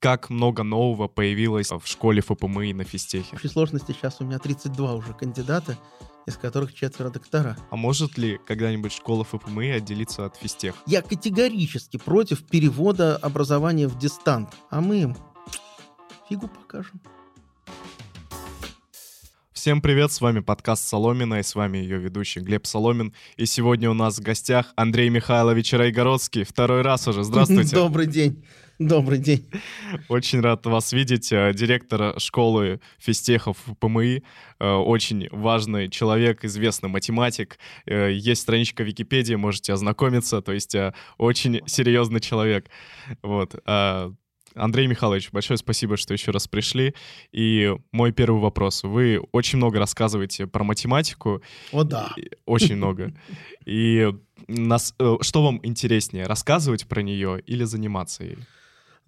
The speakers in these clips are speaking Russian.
как много нового появилось в школе ФПМИ на физтехе? В общей сложности сейчас у меня 32 уже кандидата, из которых четверо доктора. А может ли когда-нибудь школа ФПМИ отделиться от физтех? Я категорически против перевода образования в дистант, а мы им фигу покажем. Всем привет, с вами подкаст Соломина, и с вами ее ведущий Глеб Соломин. И сегодня у нас в гостях Андрей Михайлович Райгородский. Второй раз уже, здравствуйте. Добрый день. Добрый день. Очень рад вас видеть. Э, директор школы физтехов ПМИ. Э, очень важный человек, известный математик. Э, есть страничка Википедии, можете ознакомиться. То есть очень серьезный человек. Вот. Андрей Михайлович, большое спасибо, что еще раз пришли. И мой первый вопрос. Вы очень много рассказываете про математику. О, да. Очень много. И нас, что вам интереснее, рассказывать про нее или заниматься ей?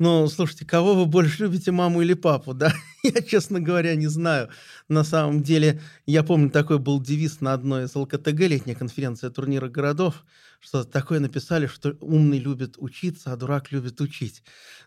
Ну, слушайте, кого вы больше любите, маму или папу, да? Я, честно говоря, не знаю. На самом деле, я помню, такой был девиз на одной из ЛКТГ, летняя конференция турнира городов что такое написали, что умный любит учиться, а дурак любит учить.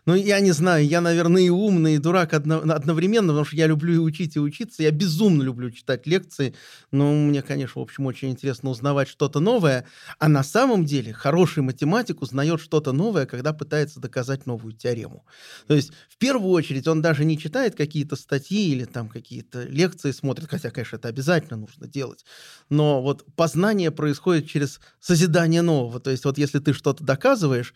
Ну, я не знаю, я, наверное, и умный, и дурак одно, одновременно, потому что я люблю и учить, и учиться. Я безумно люблю читать лекции, но мне, конечно, в общем, очень интересно узнавать что-то новое. А на самом деле хороший математик узнает что-то новое, когда пытается доказать новую теорему. То есть, в первую очередь, он даже не читает какие-то статьи или там какие-то лекции смотрит, хотя, конечно, это обязательно нужно делать. Но вот познание происходит через созидание нового. То есть вот если ты что-то доказываешь,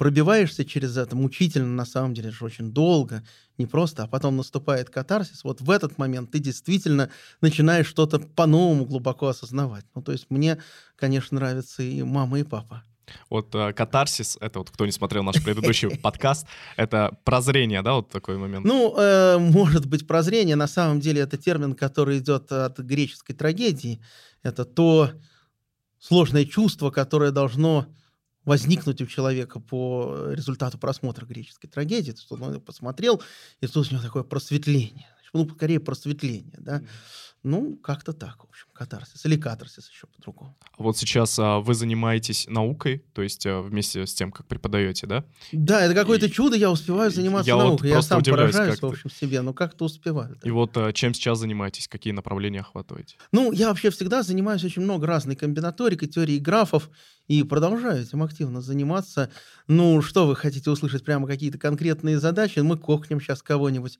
пробиваешься через это мучительно, на самом деле, же очень долго, не просто, а потом наступает катарсис, вот в этот момент ты действительно начинаешь что-то по-новому глубоко осознавать. Ну, то есть мне, конечно, нравятся и мама, и папа. Вот э, катарсис, это вот кто не смотрел наш предыдущий подкаст, это прозрение, да, вот такой момент? Ну, э, может быть, прозрение, на самом деле это термин, который идет от греческой трагедии. Это то, сложное чувство, которое должно возникнуть у человека по результату просмотра греческой трагедии. То есть он посмотрел, и тут у него такое просветление. Ну, скорее просветление, да. Ну, как-то так, в общем, катарсис. Или катарсис еще по-другому. А вот сейчас а, вы занимаетесь наукой, то есть а, вместе с тем, как преподаете, да? Да, это какое-то и... чудо, я успеваю заниматься я наукой. Вот я сам поражаюсь, в общем, себе, но как-то успеваю. Да. И вот а, чем сейчас занимаетесь, какие направления охватываете? Ну, я вообще всегда занимаюсь очень много разной комбинаторикой, теории графов, и продолжаю этим активно заниматься. Ну, что вы хотите услышать, прямо какие-то конкретные задачи? Мы кокнем сейчас кого-нибудь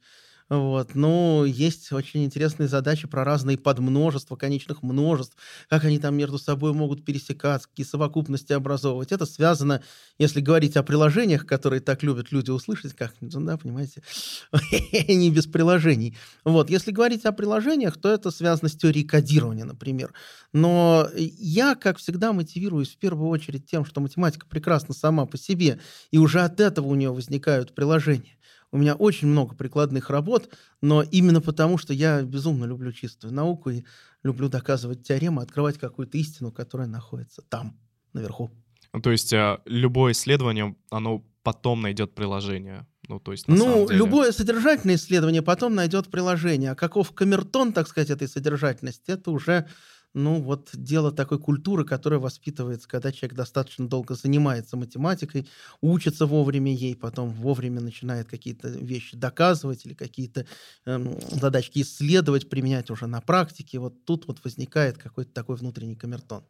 вот. Ну, есть очень интересные задачи про разные подмножества, конечных множеств, как они там между собой могут пересекаться, какие совокупности образовывать. Это связано, если говорить о приложениях, которые так любят люди услышать, как, да, понимаете, не без приложений. Вот. Если говорить о приложениях, то это связано с теорией кодирования, например. Но я, как всегда, мотивируюсь в первую очередь тем, что математика прекрасна сама по себе, и уже от этого у нее возникают приложения. У меня очень много прикладных работ, но именно потому, что я безумно люблю чистую науку и люблю доказывать теоремы, открывать какую-то истину, которая находится там, наверху. Ну, то есть а, любое исследование, оно потом найдет приложение. Ну, то есть, ну деле... любое содержательное исследование потом найдет приложение. А каков камертон, так сказать, этой содержательности, это уже ну, вот дело такой культуры, которая воспитывается, когда человек достаточно долго занимается математикой, учится вовремя ей, потом вовремя начинает какие-то вещи доказывать или какие-то эм, задачки исследовать, применять уже на практике. Вот тут вот возникает какой-то такой внутренний камертон.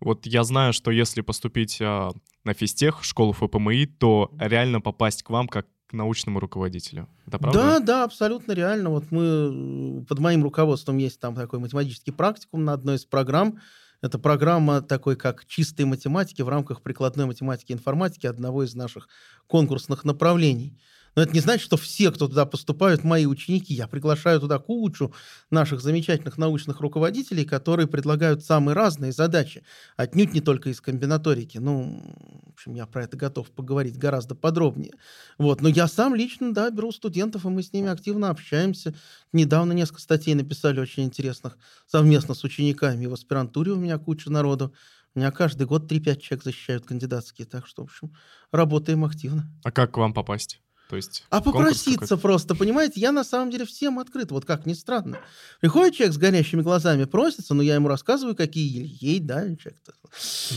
Вот я знаю, что если поступить а, на физтех, школу ФПМИ, то реально попасть к вам как научному руководителю. Это правда? Да, да, абсолютно реально. Вот мы под моим руководством есть там такой математический практикум на одной из программ. Это программа такой, как чистой математики в рамках прикладной математики и информатики одного из наших конкурсных направлений. Но это не значит, что все, кто туда поступают, мои ученики. Я приглашаю туда кучу наших замечательных научных руководителей, которые предлагают самые разные задачи. Отнюдь не только из комбинаторики. Ну, в общем, я про это готов поговорить гораздо подробнее. Вот. Но я сам лично, да, беру студентов, и мы с ними активно общаемся. Недавно несколько статей написали очень интересных совместно с учениками. И в аспирантуре у меня куча народу. У меня каждый год 3-5 человек защищают кандидатские, так что, в общем, работаем активно. А как к вам попасть? То есть а попроситься просто, понимаете? Я на самом деле всем открыт, вот как ни странно. Приходит человек с горящими глазами, просится, но я ему рассказываю, какие ей, да, человек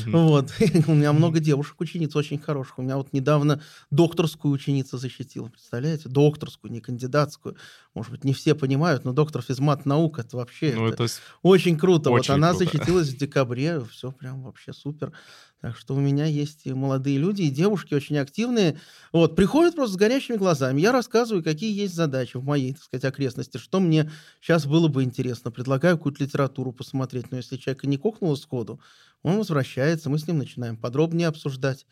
Вот. У меня много девушек, учениц очень хороших. У меня вот недавно докторскую ученицу защитила, представляете? Докторскую, не кандидатскую. Может быть, не все понимают, но доктор физмат наук это вообще ну, это очень круто. Очень вот она круто. защитилась в декабре, все прям вообще супер. Так что у меня есть и молодые люди, и девушки очень активные. Вот, приходят просто с горящими глазами. Я рассказываю, какие есть задачи в моей, так сказать, окрестности, что мне сейчас было бы интересно. Предлагаю какую-то литературу посмотреть. Но если человека не кокнуло сходу, он возвращается, мы с ним начинаем подробнее обсуждать.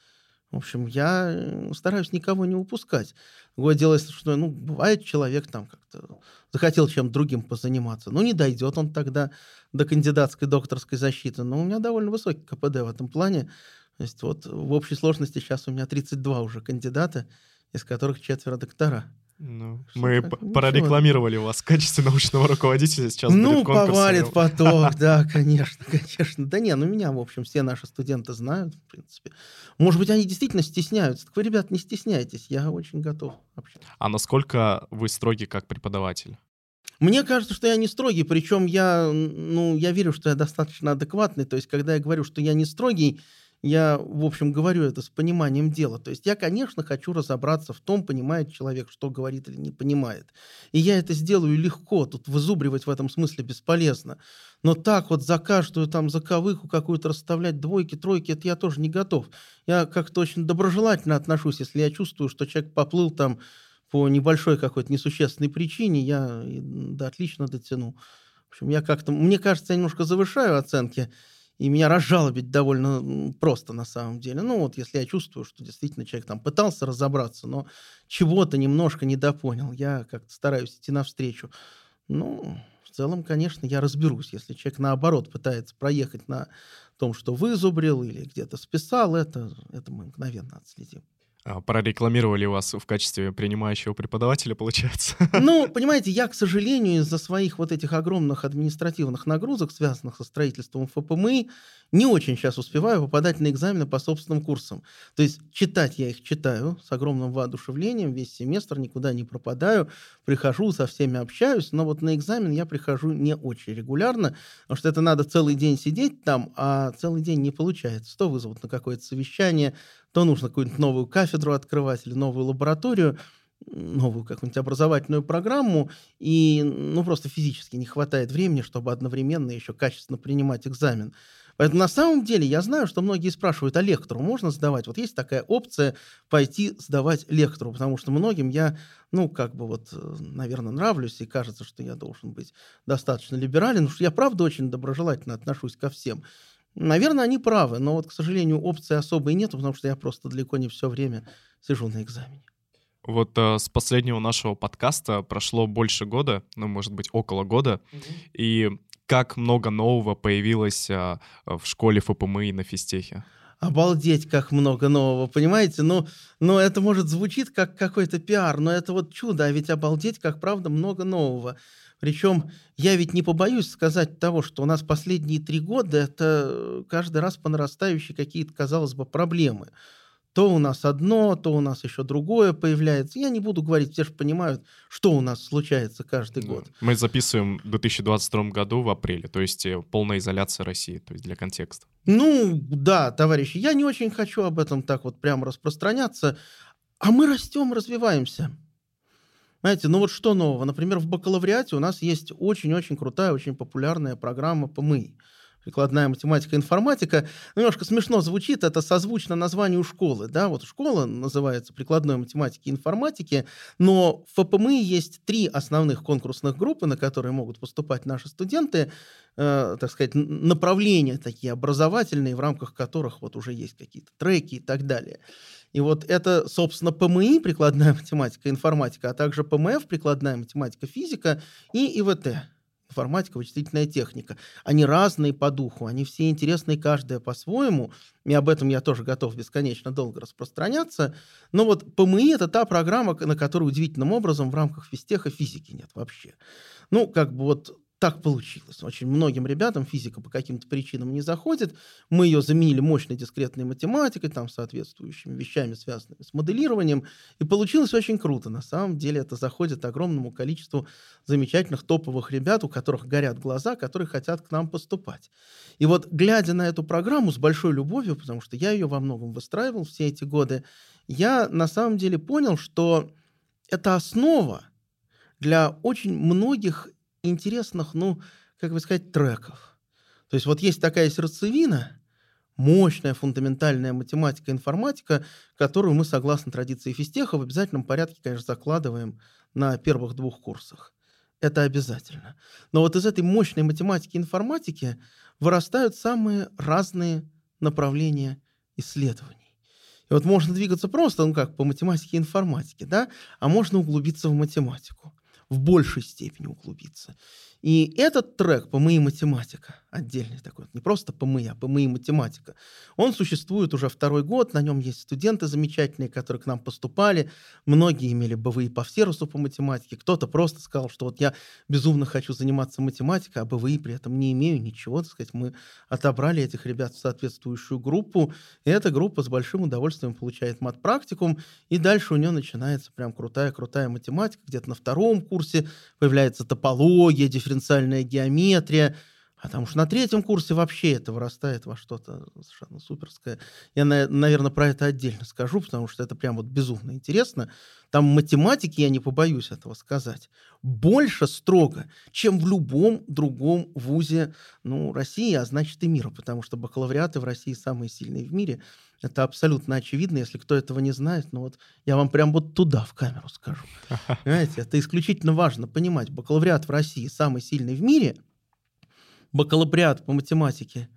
В общем, я э, стараюсь никого не упускать. Другое дело, что, ну, бывает человек там как-то захотел чем-то другим позаниматься. Ну, не дойдет он тогда до кандидатской докторской защиты. Но у меня довольно высокий КПД в этом плане. То есть вот в общей сложности сейчас у меня 32 уже кандидата, из которых четверо доктора. Ну, мы прорекламировали вас в качестве научного руководителя, сейчас Ну, повалит поток, да, конечно, конечно. Да не, ну меня, в общем, все наши студенты знают, в принципе. Может быть, они действительно стесняются. Так вы, ребят, не стесняйтесь, я очень готов общаться. А насколько вы строгий как преподаватель? Мне кажется, что я не строгий, причем я, ну, я верю, что я достаточно адекватный. То есть, когда я говорю, что я не строгий, я, в общем, говорю это с пониманием дела. То есть я, конечно, хочу разобраться в том, понимает человек, что говорит или не понимает. И я это сделаю легко, тут вызубривать в этом смысле бесполезно. Но так вот за каждую там заковыку какую-то расставлять двойки, тройки, это я тоже не готов. Я как-то очень доброжелательно отношусь, если я чувствую, что человек поплыл там по небольшой какой-то несущественной причине, я да, отлично дотяну. В общем, я как-то, мне кажется, я немножко завышаю оценки, и меня разжалобить довольно просто на самом деле. Ну вот если я чувствую, что действительно человек там пытался разобраться, но чего-то немножко недопонял, я как-то стараюсь идти навстречу. Ну, в целом, конечно, я разберусь. Если человек наоборот пытается проехать на том, что вызубрил или где-то списал, это, это мы мгновенно отследим. А, прорекламировали вас в качестве принимающего преподавателя, получается? Ну, понимаете, я, к сожалению, из-за своих вот этих огромных административных нагрузок, связанных со строительством ФПМИ, не очень сейчас успеваю попадать на экзамены по собственным курсам. То есть читать я их читаю с огромным воодушевлением, весь семестр никуда не пропадаю, прихожу, со всеми общаюсь, но вот на экзамен я прихожу не очень регулярно, потому что это надо целый день сидеть там, а целый день не получается. То вызовут на какое-то совещание, то нужно какую-нибудь новую кафедру открывать или новую лабораторию, новую какую-нибудь образовательную программу, и ну, просто физически не хватает времени, чтобы одновременно еще качественно принимать экзамен. Поэтому на самом деле я знаю, что многие спрашивают, а лектору можно сдавать? Вот есть такая опция пойти сдавать лектору, потому что многим я, ну, как бы вот, наверное, нравлюсь, и кажется, что я должен быть достаточно либерален, потому что я, правда, очень доброжелательно отношусь ко всем. Наверное, они правы, но вот, к сожалению, опции особой нет, потому что я просто далеко не все время сижу на экзамене. Вот э, с последнего нашего подкаста прошло больше года, ну, может быть, около года, угу. и как много нового появилось а, в школе ФПМИ на физтехе? Обалдеть, как много нового, понимаете? Ну, ну, это может звучит как какой-то пиар, но это вот чудо, а ведь обалдеть, как правда, много нового. Причем я ведь не побоюсь сказать того, что у нас последние три года это каждый раз по нарастающей какие-то, казалось бы, проблемы то у нас одно, то у нас еще другое появляется. Я не буду говорить, все же понимают, что у нас случается каждый да. год. Мы записываем в 2022 году в апреле, то есть э, полная изоляция России, то есть для контекста. Ну, да, товарищи, я не очень хочу об этом так вот прямо распространяться, а мы растем, развиваемся. Знаете, ну вот что нового? Например, в бакалавриате у нас есть очень-очень крутая, очень популярная программа ПМИ прикладная математика, информатика. Немножко смешно звучит, это созвучно названию школы. Да? Вот школа называется прикладной математики и информатики, но в ФПМИ есть три основных конкурсных группы, на которые могут поступать наши студенты, э, так сказать, направления такие образовательные, в рамках которых вот уже есть какие-то треки и так далее. И вот это, собственно, ПМИ, прикладная математика, информатика, а также ПМФ, прикладная математика, физика и ИВТ, информатика, вычислительная техника. Они разные по духу, они все интересные, каждая по-своему, и об этом я тоже готов бесконечно долго распространяться. Но вот ПМИ — это та программа, на которой удивительным образом в рамках физтеха физики нет вообще. Ну, как бы вот так получилось. Очень многим ребятам физика по каким-то причинам не заходит. Мы ее заменили мощной дискретной математикой, там, соответствующими вещами, связанными с моделированием. И получилось очень круто. На самом деле это заходит огромному количеству замечательных топовых ребят, у которых горят глаза, которые хотят к нам поступать. И вот, глядя на эту программу с большой любовью, потому что я ее во многом выстраивал все эти годы, я на самом деле понял, что это основа для очень многих интересных, ну, как бы сказать, треков. То есть вот есть такая сердцевина, мощная фундаментальная математика, информатика, которую мы, согласно традиции физтеха, в обязательном порядке, конечно, закладываем на первых двух курсах. Это обязательно. Но вот из этой мощной математики и информатики вырастают самые разные направления исследований. И вот можно двигаться просто, ну как, по математике и информатике, да, а можно углубиться в математику в большей степени углубиться. И этот трек «ПМИ математика», отдельный такой, не просто ПМИ, а ПМИ математика, он существует уже второй год, на нем есть студенты замечательные, которые к нам поступали, многие имели БВИ по всерусу по математике, кто-то просто сказал, что вот я безумно хочу заниматься математикой, а БВИ при этом не имею ничего, так сказать, мы отобрали этих ребят в соответствующую группу, и эта группа с большим удовольствием получает мат-практикум, и дальше у нее начинается прям крутая-крутая математика, где-то на втором курсе появляется топология, дифференциальная геометрия, потому что на третьем курсе вообще это вырастает во что-то совершенно суперское. Я, наверное, про это отдельно скажу, потому что это прям вот безумно интересно. Там математики, я не побоюсь этого сказать, больше строго, чем в любом другом вузе ну, России, а значит и мира, потому что бакалавриаты в России самые сильные в мире. Это абсолютно очевидно. Если кто этого не знает, ну вот я вам прям вот туда в камеру скажу. Понимаете, это исключительно важно понимать. Бакалавриат в России самый сильный в мире. Бакалавриат по математике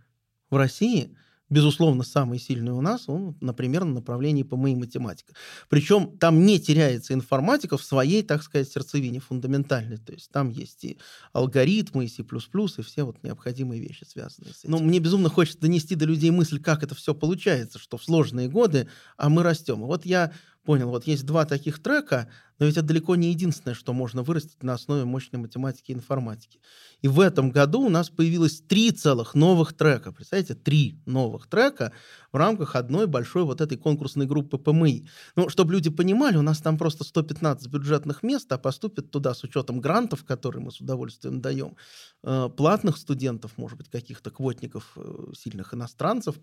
в России – безусловно, самый сильный у нас, он, например, на направлении ПМИ математика. Причем там не теряется информатика в своей, так сказать, сердцевине фундаментальной. То есть там есть и алгоритмы, и C++, и все вот необходимые вещи, связанные с этим. Но мне безумно хочется донести до людей мысль, как это все получается, что в сложные годы, а мы растем. И вот я понял, вот есть два таких трека, но ведь это далеко не единственное, что можно вырастить на основе мощной математики и информатики. И в этом году у нас появилось три целых новых трека. Представляете, три новых трека в рамках одной большой вот этой конкурсной группы ПМИ. Ну, чтобы люди понимали, у нас там просто 115 бюджетных мест, а поступит туда с учетом грантов, которые мы с удовольствием даем, э, платных студентов, может быть, каких-то квотников, э, сильных иностранцев,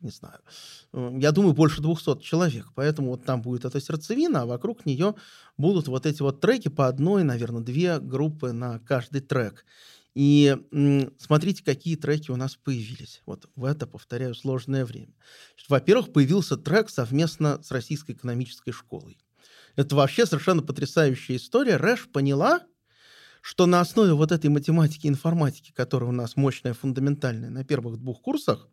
не знаю, я думаю, больше 200 человек. Поэтому вот там будет эта сердцевина, а вокруг нее будут вот эти вот треки по одной, наверное, две группы на каждый трек. И смотрите, какие треки у нас появились. Вот в это, повторяю, сложное время. Во-первых, появился трек совместно с Российской экономической школой. Это вообще совершенно потрясающая история. Рэш поняла, что на основе вот этой математики и информатики, которая у нас мощная, фундаментальная на первых двух курсах,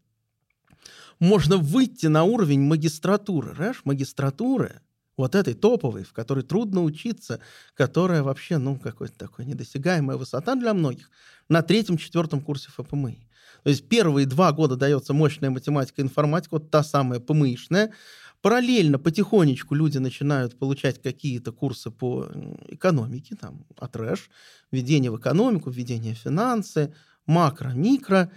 можно выйти на уровень магистратуры. Понимаешь, магистратуры, вот этой топовой, в которой трудно учиться, которая вообще, ну, какой-то такой недосягаемая высота для многих, на третьем-четвертом курсе ФПМИ. То есть первые два года дается мощная математика информатика, вот та самая ПМИшная. Параллельно, потихонечку люди начинают получать какие-то курсы по экономике, там, от РЭШ, введение в экономику, введение в финансы, макро, микро,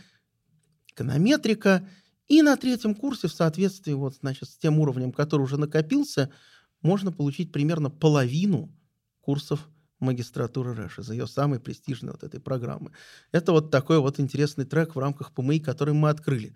эконометрика – и на третьем курсе в соответствии вот, значит, с тем уровнем, который уже накопился, можно получить примерно половину курсов магистратуры РЭШ из ее самой престижной вот этой программы. Это вот такой вот интересный трек в рамках ПМИ, который мы открыли.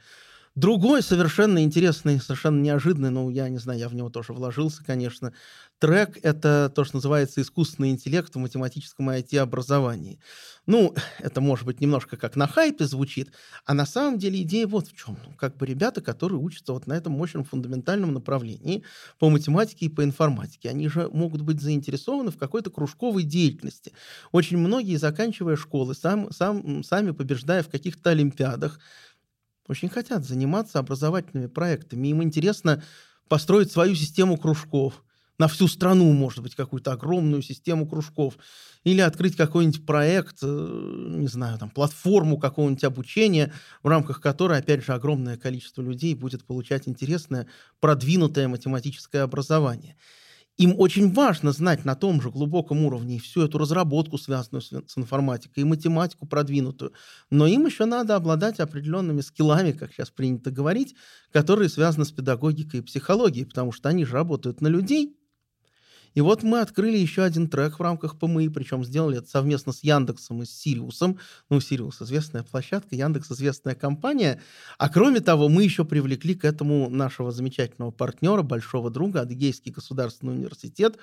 Другой совершенно интересный, совершенно неожиданный, ну, я не знаю, я в него тоже вложился, конечно, трек — это то, что называется искусственный интеллект в математическом IT-образовании. Ну, это, может быть, немножко как на хайпе звучит, а на самом деле идея вот в чем. Ну, как бы ребята, которые учатся вот на этом мощном фундаментальном направлении по математике и по информатике, они же могут быть заинтересованы в какой-то кружковой деятельности. Очень многие, заканчивая школы, сам, сам, сами побеждая в каких-то олимпиадах, очень хотят заниматься образовательными проектами. Им интересно построить свою систему кружков. На всю страну, может быть, какую-то огромную систему кружков. Или открыть какой-нибудь проект, э, не знаю, там, платформу какого-нибудь обучения, в рамках которой, опять же, огромное количество людей будет получать интересное, продвинутое математическое образование. Им очень важно знать на том же глубоком уровне всю эту разработку, связанную с, информатикой, и математику продвинутую. Но им еще надо обладать определенными скиллами, как сейчас принято говорить, которые связаны с педагогикой и психологией, потому что они же работают на людей, и вот мы открыли еще один трек в рамках ПМИ, причем сделали это совместно с Яндексом и с Сириусом. Ну, Сириус известная площадка, Яндекс известная компания. А кроме того, мы еще привлекли к этому нашего замечательного партнера, большого друга, Адыгейский государственный университет,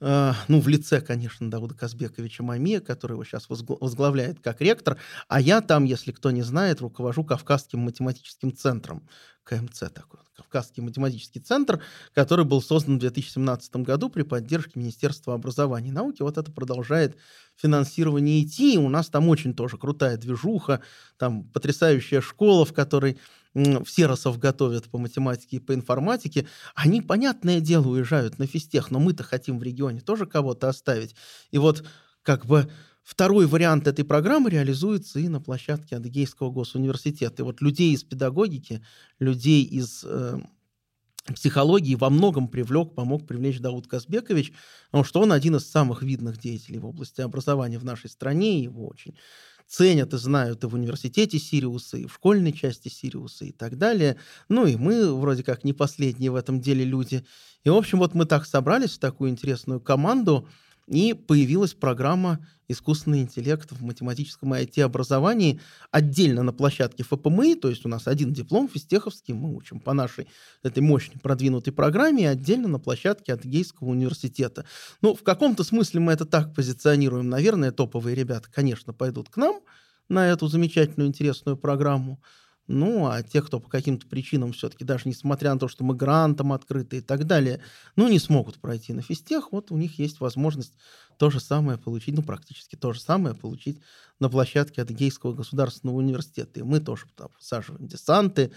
э, ну, в лице, конечно, Дауда Казбековича Мамия, который его сейчас возглавляет как ректор, а я там, если кто не знает, руковожу Кавказским математическим центром, КМЦ такой, Кавказский математический центр, который был создан в 2017 году при поддержке Министерства образования и науки. Вот это продолжает финансирование идти. У нас там очень тоже крутая движуха, там потрясающая школа, в которой в Серосов готовят по математике и по информатике, они, понятное дело, уезжают на физтех, но мы-то хотим в регионе тоже кого-то оставить. И вот как бы Второй вариант этой программы реализуется и на площадке Адыгейского госуниверситета. И вот людей из педагогики, людей из э, психологии во многом привлек, помог привлечь Дауд Казбекович, потому что он один из самых видных деятелей в области образования в нашей стране, его очень ценят и знают и в университете Сириуса, и в школьной части Сириуса и так далее. Ну и мы вроде как не последние в этом деле люди. И, в общем, вот мы так собрались в такую интересную команду, и появилась программа «Искусственный интеллект в математическом IT-образовании» отдельно на площадке ФПМИ, то есть у нас один диплом физтеховский, мы учим по нашей этой мощной продвинутой программе, отдельно на площадке Адыгейского университета. Ну, в каком-то смысле мы это так позиционируем. Наверное, топовые ребята, конечно, пойдут к нам на эту замечательную, интересную программу, ну, а те, кто по каким-то причинам все-таки, даже несмотря на то, что мы грантом открыты и так далее, ну, не смогут пройти на физтех, вот у них есть возможность то же самое получить, ну, практически то же самое получить на площадке Адыгейского государственного университета. И мы тоже там всаживаем десанты,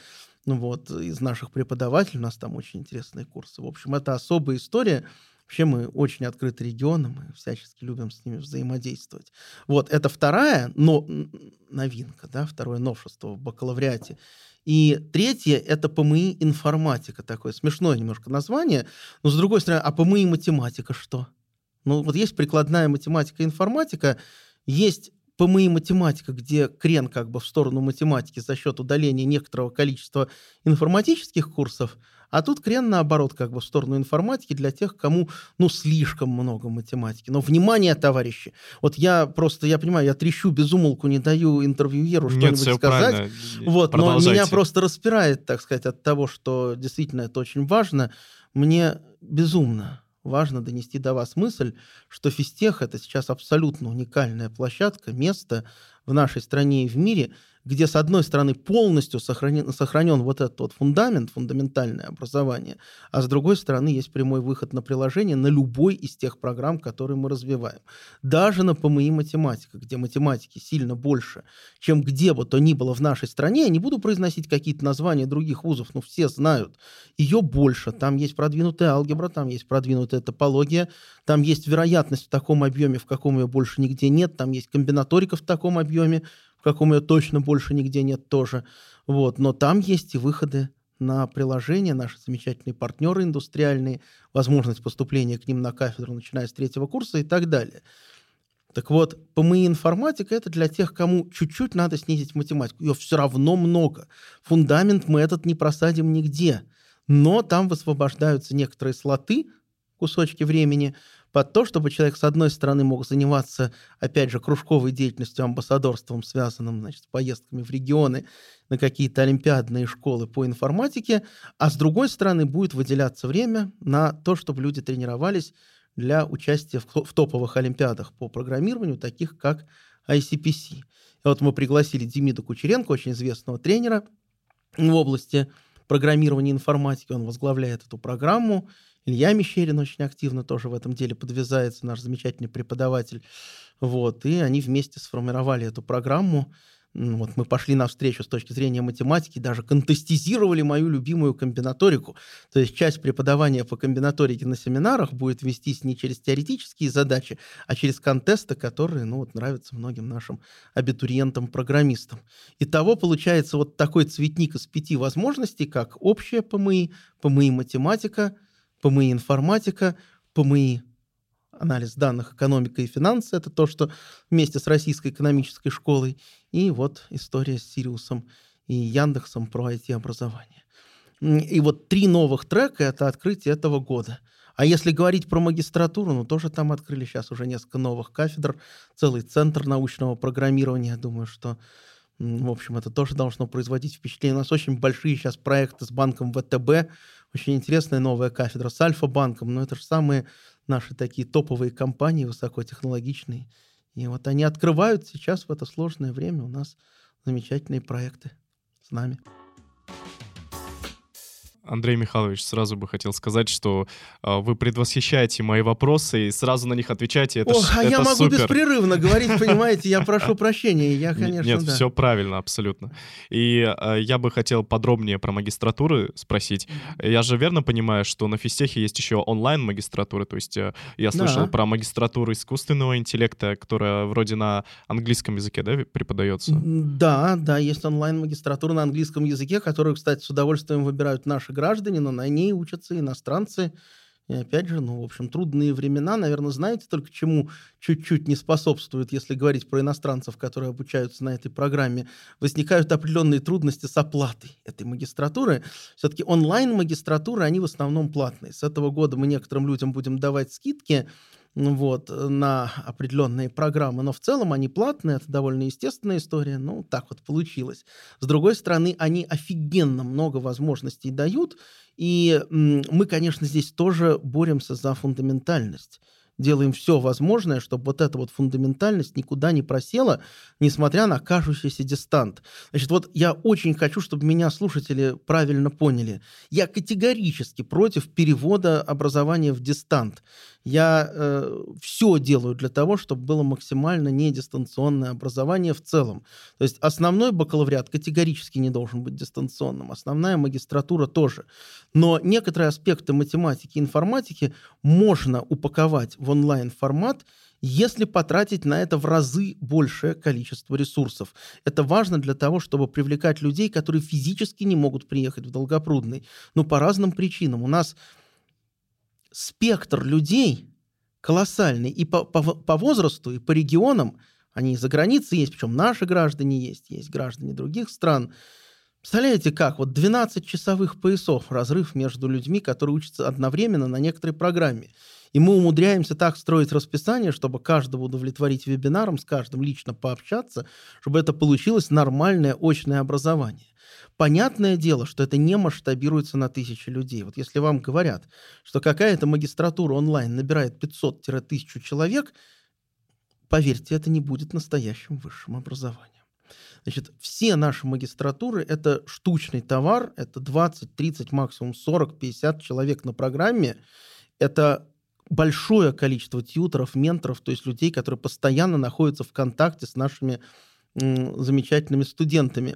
ну, вот, из наших преподавателей, у нас там очень интересные курсы. В общем, это особая история, Вообще мы очень открытый регион, мы всячески любим с ними взаимодействовать. Вот, это вторая но, новинка, да, второе новшество в бакалавриате. И третье — это ПМИ информатика, такое смешное немножко название, но с другой стороны, а ПМИ математика что? Ну вот есть прикладная математика и информатика, есть ПМИ математика, где крен как бы в сторону математики за счет удаления некоторого количества информатических курсов, а тут крен, наоборот, как бы в сторону информатики для тех, кому, ну, слишком много математики. Но внимание, товарищи, вот я просто, я понимаю, я трещу без умолку, не даю интервьюеру что-нибудь сказать. Правильно. Вот, но меня просто распирает, так сказать, от того, что действительно это очень важно. Мне безумно важно донести до вас мысль, что физтех — это сейчас абсолютно уникальная площадка, место в нашей стране и в мире — где, с одной стороны, полностью сохранен, сохранен вот этот вот фундамент, фундаментальное образование, а с другой стороны, есть прямой выход на приложение на любой из тех программ, которые мы развиваем. Даже на ПМИ математика, где математики сильно больше, чем где бы то ни было в нашей стране, я не буду произносить какие-то названия других вузов, но все знают, ее больше. Там есть продвинутая алгебра, там есть продвинутая топология, там есть вероятность в таком объеме, в каком ее больше нигде нет, там есть комбинаторика в таком объеме, каком ее точно больше нигде нет тоже. Вот. Но там есть и выходы на приложения, наши замечательные партнеры индустриальные, возможность поступления к ним на кафедру, начиная с третьего курса и так далее. Так вот, ПМИ информатика — это для тех, кому чуть-чуть надо снизить математику. Ее все равно много. Фундамент мы этот не просадим нигде. Но там высвобождаются некоторые слоты, кусочки времени, под то, чтобы человек, с одной стороны, мог заниматься, опять же, кружковой деятельностью, амбассадорством, связанным значит, с поездками в регионы, на какие-то олимпиадные школы по информатике, а с другой стороны, будет выделяться время на то, чтобы люди тренировались для участия в, топовых олимпиадах по программированию, таких как ICPC. И вот мы пригласили Демида Кучеренко, очень известного тренера в области программирования информатики. Он возглавляет эту программу. Илья Мещерин очень активно тоже в этом деле подвязается, наш замечательный преподаватель. Вот, и они вместе сформировали эту программу. Вот мы пошли навстречу с точки зрения математики, даже контестизировали мою любимую комбинаторику. То есть часть преподавания по комбинаторике на семинарах будет вестись не через теоретические задачи, а через контесты, которые ну, вот, нравятся многим нашим абитуриентам-программистам. Итого получается вот такой цветник из пяти возможностей, как общая ПМИ, ПМИ математика – ПМИ информатика, ПМИ, анализ данных экономика и финансы, это то, что вместе с Российской экономической школой, и вот история с Сириусом и Яндексом про IT-образование. И вот три новых трека — это открытие этого года. А если говорить про магистратуру, ну тоже там открыли сейчас уже несколько новых кафедр, целый центр научного программирования. Думаю, что, в общем, это тоже должно производить впечатление. У нас очень большие сейчас проекты с банком ВТБ, очень интересная новая кафедра с Альфа-банком, но это же самые наши такие топовые компании, высокотехнологичные. И вот они открывают сейчас в это сложное время у нас замечательные проекты с нами. Андрей Михайлович, сразу бы хотел сказать, что э, вы предвосхищаете мои вопросы и сразу на них отвечаете. Это, Ох, а это я могу супер. беспрерывно говорить, понимаете, я прошу прощения, я, конечно, Нет, да. все правильно, абсолютно. И э, я бы хотел подробнее про магистратуры спросить. Я же верно понимаю, что на физтехе есть еще онлайн-магистратура, то есть э, я слышал Да. про магистратуру искусственного интеллекта, которая вроде на английском языке, да, преподается? Да, да, есть онлайн-магистратура на английском языке, которую, кстати, с удовольствием выбирают наши граждане, но на ней учатся иностранцы. И опять же, ну, в общем, трудные времена, наверное, знаете только чему чуть-чуть не способствуют, если говорить про иностранцев, которые обучаются на этой программе. Возникают определенные трудности с оплатой этой магистратуры. Все-таки онлайн-магистратуры, они в основном платные. С этого года мы некоторым людям будем давать скидки, вот, э, на определенные программы, но в целом они платные, это довольно естественная история, ну, так вот получилось. С другой стороны, они офигенно много возможностей дают, и мы, конечно, здесь тоже боремся за фундаментальность. Делаем все возможное, чтобы вот эта вот фундаментальность никуда не просела, несмотря на кажущийся дистант. Значит, вот я очень хочу, чтобы меня слушатели правильно поняли. Я категорически против перевода образования в дистант. Я все делаю для того, чтобы было максимально недистанционное образование в целом. То есть основной бакалавриат категорически не должен быть дистанционным, основная магистратура тоже. Но некоторые аспекты математики и информатики можно упаковать в онлайн-формат, если потратить на это в разы большее количество ресурсов. Это важно для того, чтобы привлекать людей, которые физически не могут приехать в Долгопрудный. Ну, по разным причинам. У нас спектр людей колоссальный и по, по, по возрасту, и по регионам. Они за границей есть, причем наши граждане есть, есть граждане других стран. Представляете, как? Вот 12 часовых поясов разрыв между людьми, которые учатся одновременно на некоторой программе. И мы умудряемся так строить расписание, чтобы каждого удовлетворить вебинаром, с каждым лично пообщаться, чтобы это получилось нормальное очное образование. Понятное дело, что это не масштабируется на тысячи людей. Вот если вам говорят, что какая-то магистратура онлайн набирает 500-1000 человек, поверьте, это не будет настоящим высшим образованием. Значит, все наши магистратуры — это штучный товар, это 20, 30, максимум 40, 50 человек на программе. Это большое количество тьютеров, менторов, то есть людей, которые постоянно находятся в контакте с нашими замечательными студентами.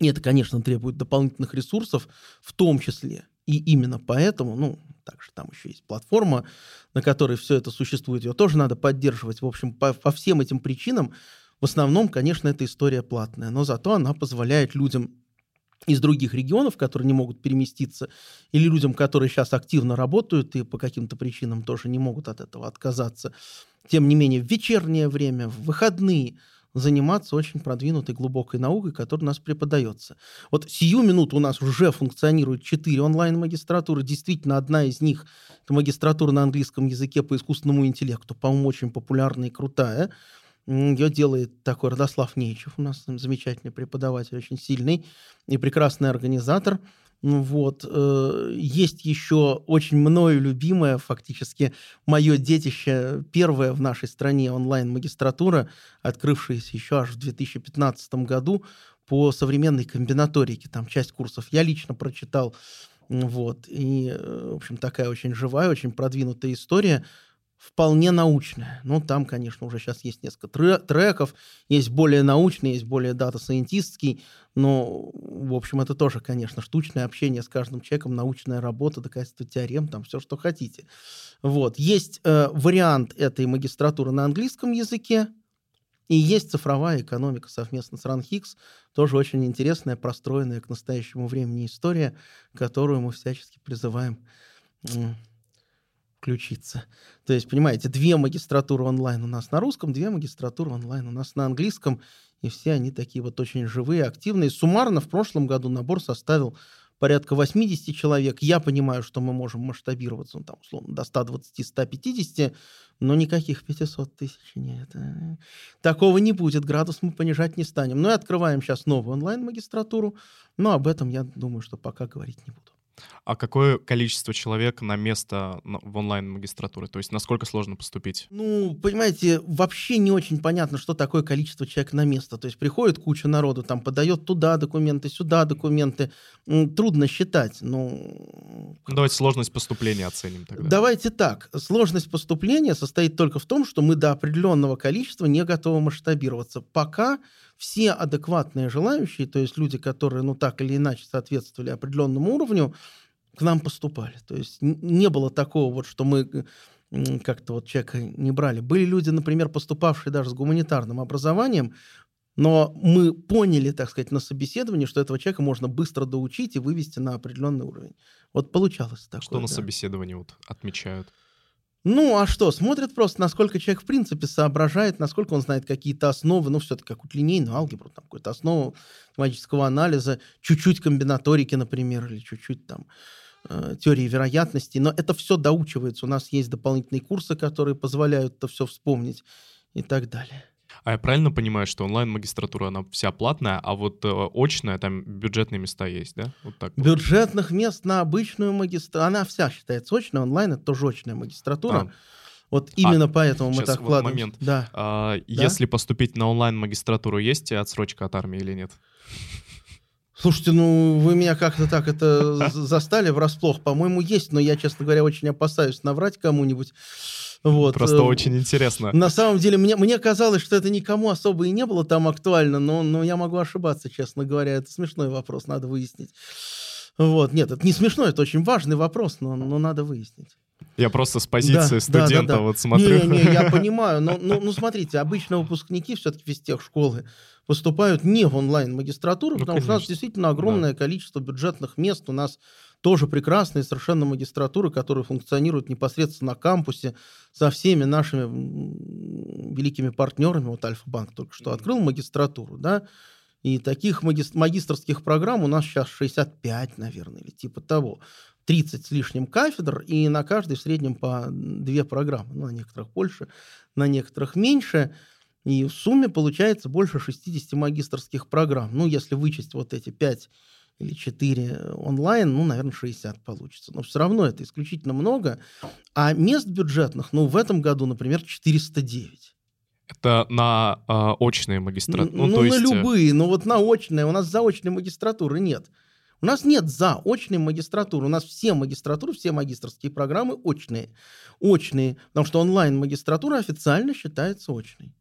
И это, конечно, требует дополнительных ресурсов, в том числе. И именно поэтому, ну, также там еще есть платформа, на которой все это существует, ее тоже надо поддерживать. В общем, по, по всем этим причинам, в основном, конечно, эта история платная, но зато она позволяет людям из других регионов, которые не могут переместиться, или людям, которые сейчас активно работают и по каким-то причинам тоже не могут от этого отказаться, тем не менее, в вечернее время, в выходные заниматься очень продвинутой глубокой наукой, которая у нас преподается. Вот сию минуту у нас уже функционирует четыре онлайн-магистратуры. Действительно, одна из них — это магистратура на английском языке по искусственному интеллекту, по-моему, очень популярная и крутая. Ее делает такой Родослав Нейчев, у нас замечательный преподаватель, очень сильный и прекрасный организатор. Ну Вот. э, Есть еще очень мною любимое, фактически, мое детище, первая в нашей стране онлайн-магистратура, открывшаяся еще аж в 2015 году по современной комбинаторике. Там часть курсов я лично прочитал. Вот. И, э, в общем, такая очень живая, очень продвинутая история вполне научная. Ну, там, конечно, уже сейчас есть несколько тре- треков, есть более научный, есть более дата-сайентистский, но, в общем, это тоже, конечно, штучное общение с каждым человеком, научная работа, доказательство теорем, там все, что хотите. Вот. Есть э, вариант этой магистратуры на английском языке, и есть цифровая экономика совместно с РАНХИКС, тоже очень интересная, простроенная к настоящему времени история, которую мы всячески призываем включиться. То есть, понимаете, две магистратуры онлайн у нас на русском, две магистратуры онлайн у нас на английском, и все они такие вот очень живые, активные. Суммарно в прошлом году набор составил порядка 80 человек. Я понимаю, что мы можем масштабироваться, ну, там, условно, до 120-150, но никаких 500 тысяч нет. Такого не будет, градус мы понижать не станем. Ну и открываем сейчас новую онлайн-магистратуру, но об этом я думаю, что пока говорить не буду. А какое количество человек на место в онлайн-магистратуре? То есть насколько сложно поступить? Ну, понимаете, вообще не очень понятно, что такое количество человек на место. То есть приходит куча народу, там подает туда документы, сюда документы. Трудно считать. Ну, Давайте сложность поступления оценим тогда. Давайте так. Сложность поступления состоит только в том, что мы до определенного количества не готовы масштабироваться. Пока все адекватные желающие, то есть люди, которые, ну, так или иначе соответствовали определенному уровню, к нам поступали. То есть не было такого вот, что мы как-то вот человека не брали. Были люди, например, поступавшие даже с гуманитарным образованием, но мы поняли, так сказать, на собеседовании, что этого человека можно быстро доучить и вывести на определенный уровень. Вот получалось такое. Что на да. собеседовании вот отмечают? Ну, а что? Смотрят просто, насколько человек в принципе соображает, насколько он знает какие-то основы, ну, все-таки как вот линейную алгебру, там, какую-то основу магического анализа, чуть-чуть комбинаторики, например, или чуть-чуть там э, теории вероятности. Но это все доучивается. У нас есть дополнительные курсы, которые позволяют это все вспомнить и так далее. А я правильно понимаю, что онлайн-магистратура, она вся платная, а вот э, очная, там бюджетные места есть, да? Вот так Бюджетных мест на обычную магистратуру, она вся считается очной, онлайн это тоже очная магистратура. А. Вот именно а, поэтому мы так вкладываем. момент. Да. А, да. Если поступить на онлайн-магистратуру, есть отсрочка от армии или нет? Слушайте, ну вы меня как-то так это застали врасплох. По-моему, есть, но я, честно говоря, очень опасаюсь наврать кому-нибудь. Вот. Просто э, очень интересно. На самом деле, мне, мне казалось, что это никому особо и не было там актуально, но, но я могу ошибаться, честно говоря. Это смешной вопрос, надо выяснить. Вот, нет, это не смешно, это очень важный вопрос, но, но надо выяснить. Я просто с позиции да, студента да, да, да. вот смотрю. Не, не, я понимаю, но ну, ну, смотрите, обычно выпускники все-таки физтех школы поступают не в онлайн-магистратуру, ну, потому конечно. что у нас действительно огромное да. количество бюджетных мест, у нас тоже прекрасные совершенно магистратуры, которые функционируют непосредственно на кампусе со всеми нашими великими партнерами. Вот Альфа-банк только что открыл магистратуру, да, и таких маги- магистрских программ у нас сейчас 65, наверное, или типа того. 30 с лишним кафедр, и на каждой в среднем по две программы. Ну, на некоторых больше, на некоторых меньше. И в сумме получается больше 60 магистрских программ. Ну, если вычесть вот эти 5 или 4 онлайн, ну, наверное, 60 получится. Но все равно это исключительно много. А мест бюджетных, ну, в этом году, например, 409. Это на э, очные магистратуры? Ну, ну то на есть... Э, любые, но вот на очные. У нас заочной магистратуры нет. У нас нет заочной магистратуры. У нас все магистратуры, все магистрские программы очные. Очные, потому что онлайн-магистратура официально считается очной.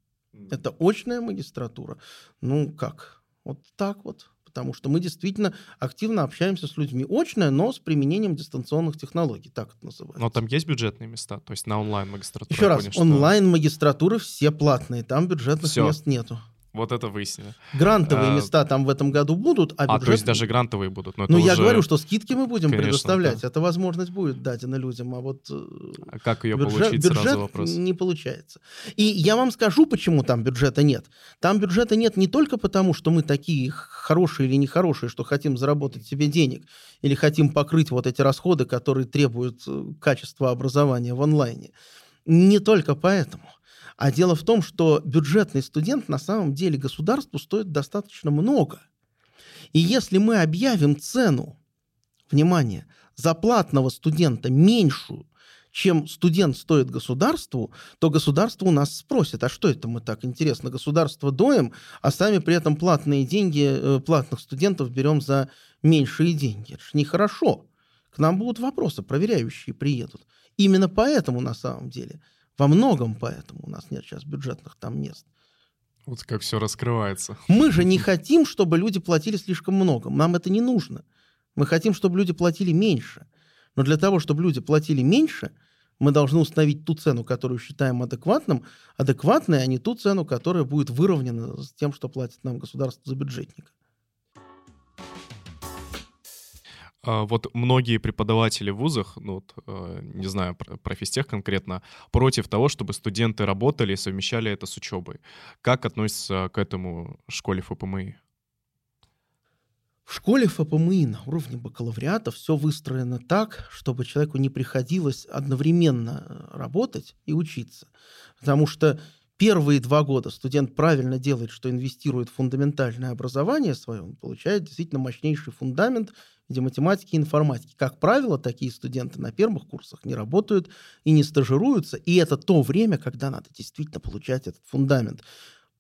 Это очная магистратура. Ну, как? Вот так вот потому что мы действительно активно общаемся с людьми. Очное, но с применением дистанционных технологий, так это называется. Но там есть бюджетные места, то есть на онлайн-магистратуру? Еще раз, онлайн-магистратуры все платные, там бюджетных все. мест нету. Вот это выяснили. Грантовые а, места там в этом году будут, а, бюджет... а то есть даже грантовые будут. Но ну, уже... я говорю, что скидки мы будем Конечно, предоставлять. Да. Эта возможность будет дадена людям, а вот... Э, а как ее бюджет, получить, бюджет сразу вопрос. не получается. И я вам скажу, почему там бюджета нет. Там бюджета нет не только потому, что мы такие хорошие или нехорошие, что хотим заработать себе денег, или хотим покрыть вот эти расходы, которые требуют э, качества образования в онлайне. Не только поэтому. А дело в том, что бюджетный студент на самом деле государству стоит достаточно много. И если мы объявим цену, внимание, за платного студента меньшую, чем студент стоит государству, то государство у нас спросит, а что это мы так интересно, государство доем, а сами при этом платные деньги, э, платных студентов берем за меньшие деньги. Это же нехорошо. К нам будут вопросы, проверяющие приедут. Именно поэтому на самом деле – во многом поэтому у нас нет сейчас бюджетных там мест. Вот как все раскрывается. Мы же не хотим, чтобы люди платили слишком много. Нам это не нужно. Мы хотим, чтобы люди платили меньше. Но для того, чтобы люди платили меньше, мы должны установить ту цену, которую считаем адекватным, адекватной, а не ту цену, которая будет выровнена с тем, что платит нам государство за бюджетника. Вот многие преподаватели в вузах, ну, вот, э, не знаю про физтех конкретно, против того, чтобы студенты работали и совмещали это с учебой. Как относится к этому школе ФПМИ? В школе ФПМИ на уровне бакалавриата все выстроено так, чтобы человеку не приходилось одновременно э, работать и учиться. Потому что первые два года студент правильно делает, что инвестирует в фундаментальное образование свое, он получает действительно мощнейший фундамент в виде математики и информатики. Как правило, такие студенты на первых курсах не работают и не стажируются, и это то время, когда надо действительно получать этот фундамент.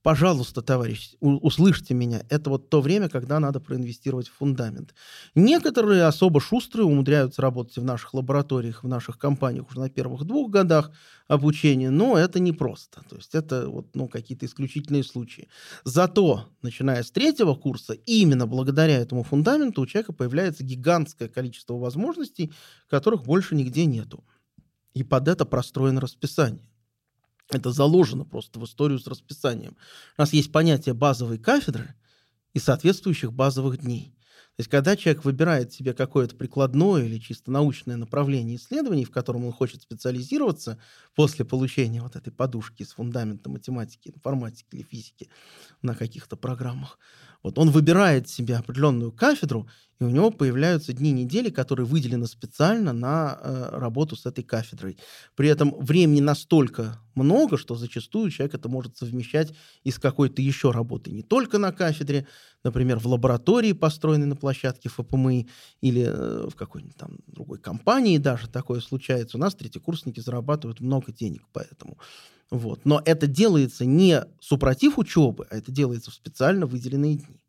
Пожалуйста, товарищ, услышьте меня. Это вот то время, когда надо проинвестировать в фундамент. Некоторые особо шустрые умудряются работать в наших лабораториях, в наших компаниях уже на первых двух годах обучения, но это непросто. То есть это вот, ну, какие-то исключительные случаи. Зато, начиная с третьего курса, именно благодаря этому фундаменту у человека появляется гигантское количество возможностей, которых больше нигде нету. И под это простроено расписание. Это заложено просто в историю с расписанием. У нас есть понятие базовой кафедры и соответствующих базовых дней. То есть, когда человек выбирает себе какое-то прикладное или чисто научное направление исследований, в котором он хочет специализироваться после получения вот этой подушки с фундамента математики, информатики или физики на каких-то программах, вот он выбирает себе определенную кафедру, и у него появляются дни недели, которые выделены специально на э, работу с этой кафедрой. При этом времени настолько много, что зачастую человек это может совмещать и с какой-то еще работой. Не только на кафедре, например, в лаборатории, построенной на площадке ФПМИ, или э, в какой-нибудь там другой компании даже такое случается. У нас третьекурсники зарабатывают много денег поэтому. Вот. Но это делается не супротив учебы, а это делается в специально выделенные дни.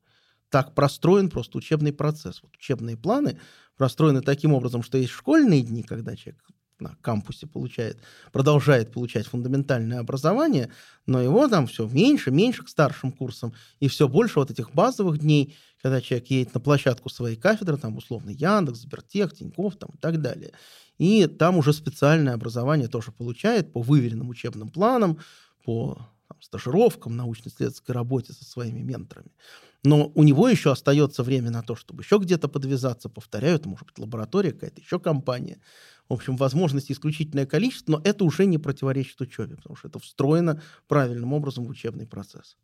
Так простроен просто учебный процесс. Вот учебные планы простроены таким образом, что есть школьные дни, когда человек на кампусе получает, продолжает получать фундаментальное образование, но его там все меньше, меньше к старшим курсам, и все больше вот этих базовых дней, когда человек едет на площадку своей кафедры, там условно Яндекс, Сбертех, Тинькофф там, и так далее. И там уже специальное образование тоже получает по выверенным учебным планам, по там, стажировкам, научно-исследовательской работе со своими менторами. Но у него еще остается время на то, чтобы еще где-то подвязаться. Повторяю, это может быть лаборатория, какая-то еще компания. В общем, возможностей исключительное количество, но это уже не противоречит учебе, потому что это встроено правильным образом в учебный процесс.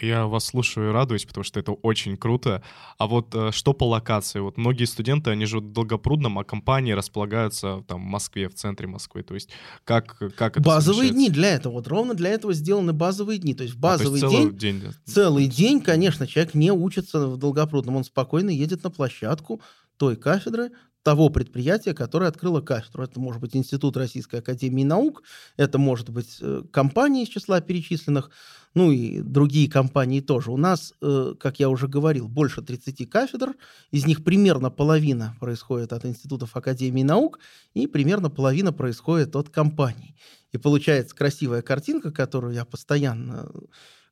Я вас слушаю и радуюсь, потому что это очень круто. А вот э, что по локации? Вот многие студенты, они живут в Долгопрудном, а компании располагаются там в Москве, в центре Москвы. То есть как, как это Базовые дни для этого. Вот ровно для этого сделаны базовые дни. То есть базовый а, то есть день, день... Целый день, конечно, человек не учится в Долгопрудном. Он спокойно едет на площадку той кафедры, того предприятия, которое открыло кафедру. Это может быть Институт Российской Академии Наук, это может быть э, компании из числа перечисленных, ну и другие компании тоже. У нас, э, как я уже говорил, больше 30 кафедр, из них примерно половина происходит от институтов Академии Наук, и примерно половина происходит от компаний. И получается красивая картинка, которую я постоянно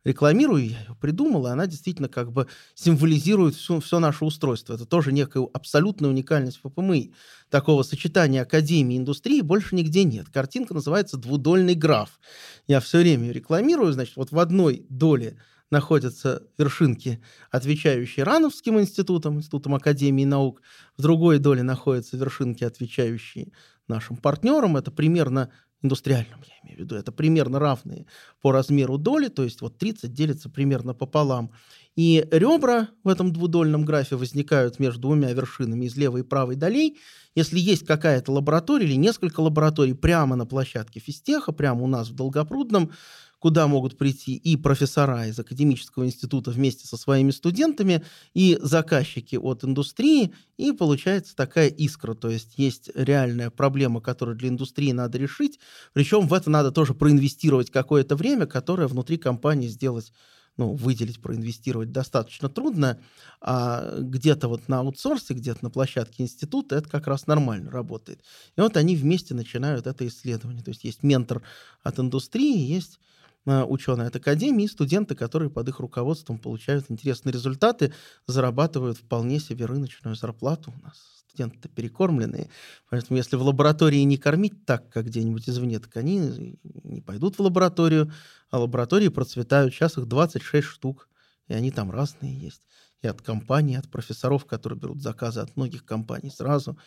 рекламирую, я ее придумал, и она действительно как бы символизирует все, все наше устройство. Это тоже некая абсолютная уникальность ФПМИ. Такого сочетания академии и индустрии больше нигде нет. Картинка называется «Двудольный граф». Я все время ее рекламирую, значит, вот в одной доле находятся вершинки, отвечающие Рановским институтом, Институтом Академии наук. В другой доле находятся вершинки, отвечающие нашим партнерам. Это примерно индустриальном, я имею в виду, это примерно равные по размеру доли, то есть вот 30 делится примерно пополам. И ребра в этом двудольном графе возникают между двумя вершинами из левой и правой долей. Если есть какая-то лаборатория или несколько лабораторий прямо на площадке физтеха, прямо у нас в Долгопрудном, куда могут прийти и профессора из академического института вместе со своими студентами, и заказчики от индустрии, и получается такая искра. То есть есть реальная проблема, которую для индустрии надо решить, причем в это надо тоже проинвестировать какое-то время, которое внутри компании сделать ну, выделить, проинвестировать достаточно трудно, а где-то вот на аутсорсе, где-то на площадке института это как раз нормально работает. И вот они вместе начинают это исследование. То есть есть ментор от индустрии, есть ученые от Академии студенты, которые под их руководством получают интересные результаты, зарабатывают вполне себе рыночную зарплату. У нас студенты перекормленные. Поэтому если в лаборатории не кормить так, как где-нибудь извне, так они не пойдут в лабораторию, а лаборатории процветают. Сейчас их 26 штук, и они там разные есть. и от компаний, от профессоров, которые берут заказы от многих компаний сразу.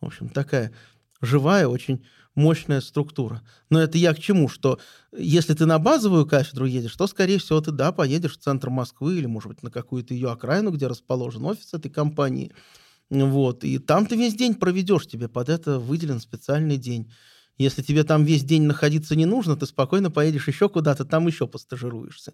В общем, такая живая, очень мощная структура. Но это я к чему? Что если ты на базовую кафедру едешь, то, скорее всего, ты, да, поедешь в центр Москвы или, может быть, на какую-то ее окраину, где расположен офис этой компании. Вот. И там ты весь день проведешь, тебе под это выделен специальный день. Если тебе там весь день находиться не нужно, ты спокойно поедешь еще куда-то, там еще постажируешься.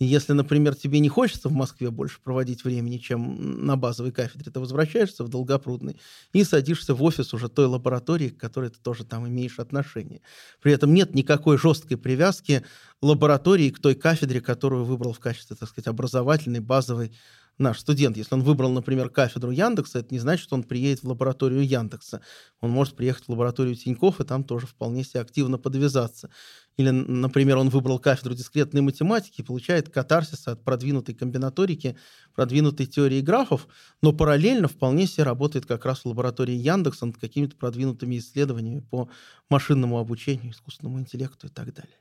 И если, например, тебе не хочется в Москве больше проводить времени, чем на базовой кафедре, ты возвращаешься в Долгопрудный и садишься в офис уже той лаборатории, к которой ты тоже там имеешь отношение. При этом нет никакой жесткой привязки лаборатории к той кафедре, которую выбрал в качестве, так сказать, образовательной, базовой наш студент, если он выбрал, например, кафедру Яндекса, это не значит, что он приедет в лабораторию Яндекса. Он может приехать в лабораторию Тинькофф и там тоже вполне себе активно подвязаться. Или, например, он выбрал кафедру дискретной математики и получает катарсис от продвинутой комбинаторики, продвинутой теории графов, но параллельно вполне себе работает как раз в лаборатории Яндекса над какими-то продвинутыми исследованиями по машинному обучению, искусственному интеллекту и так далее.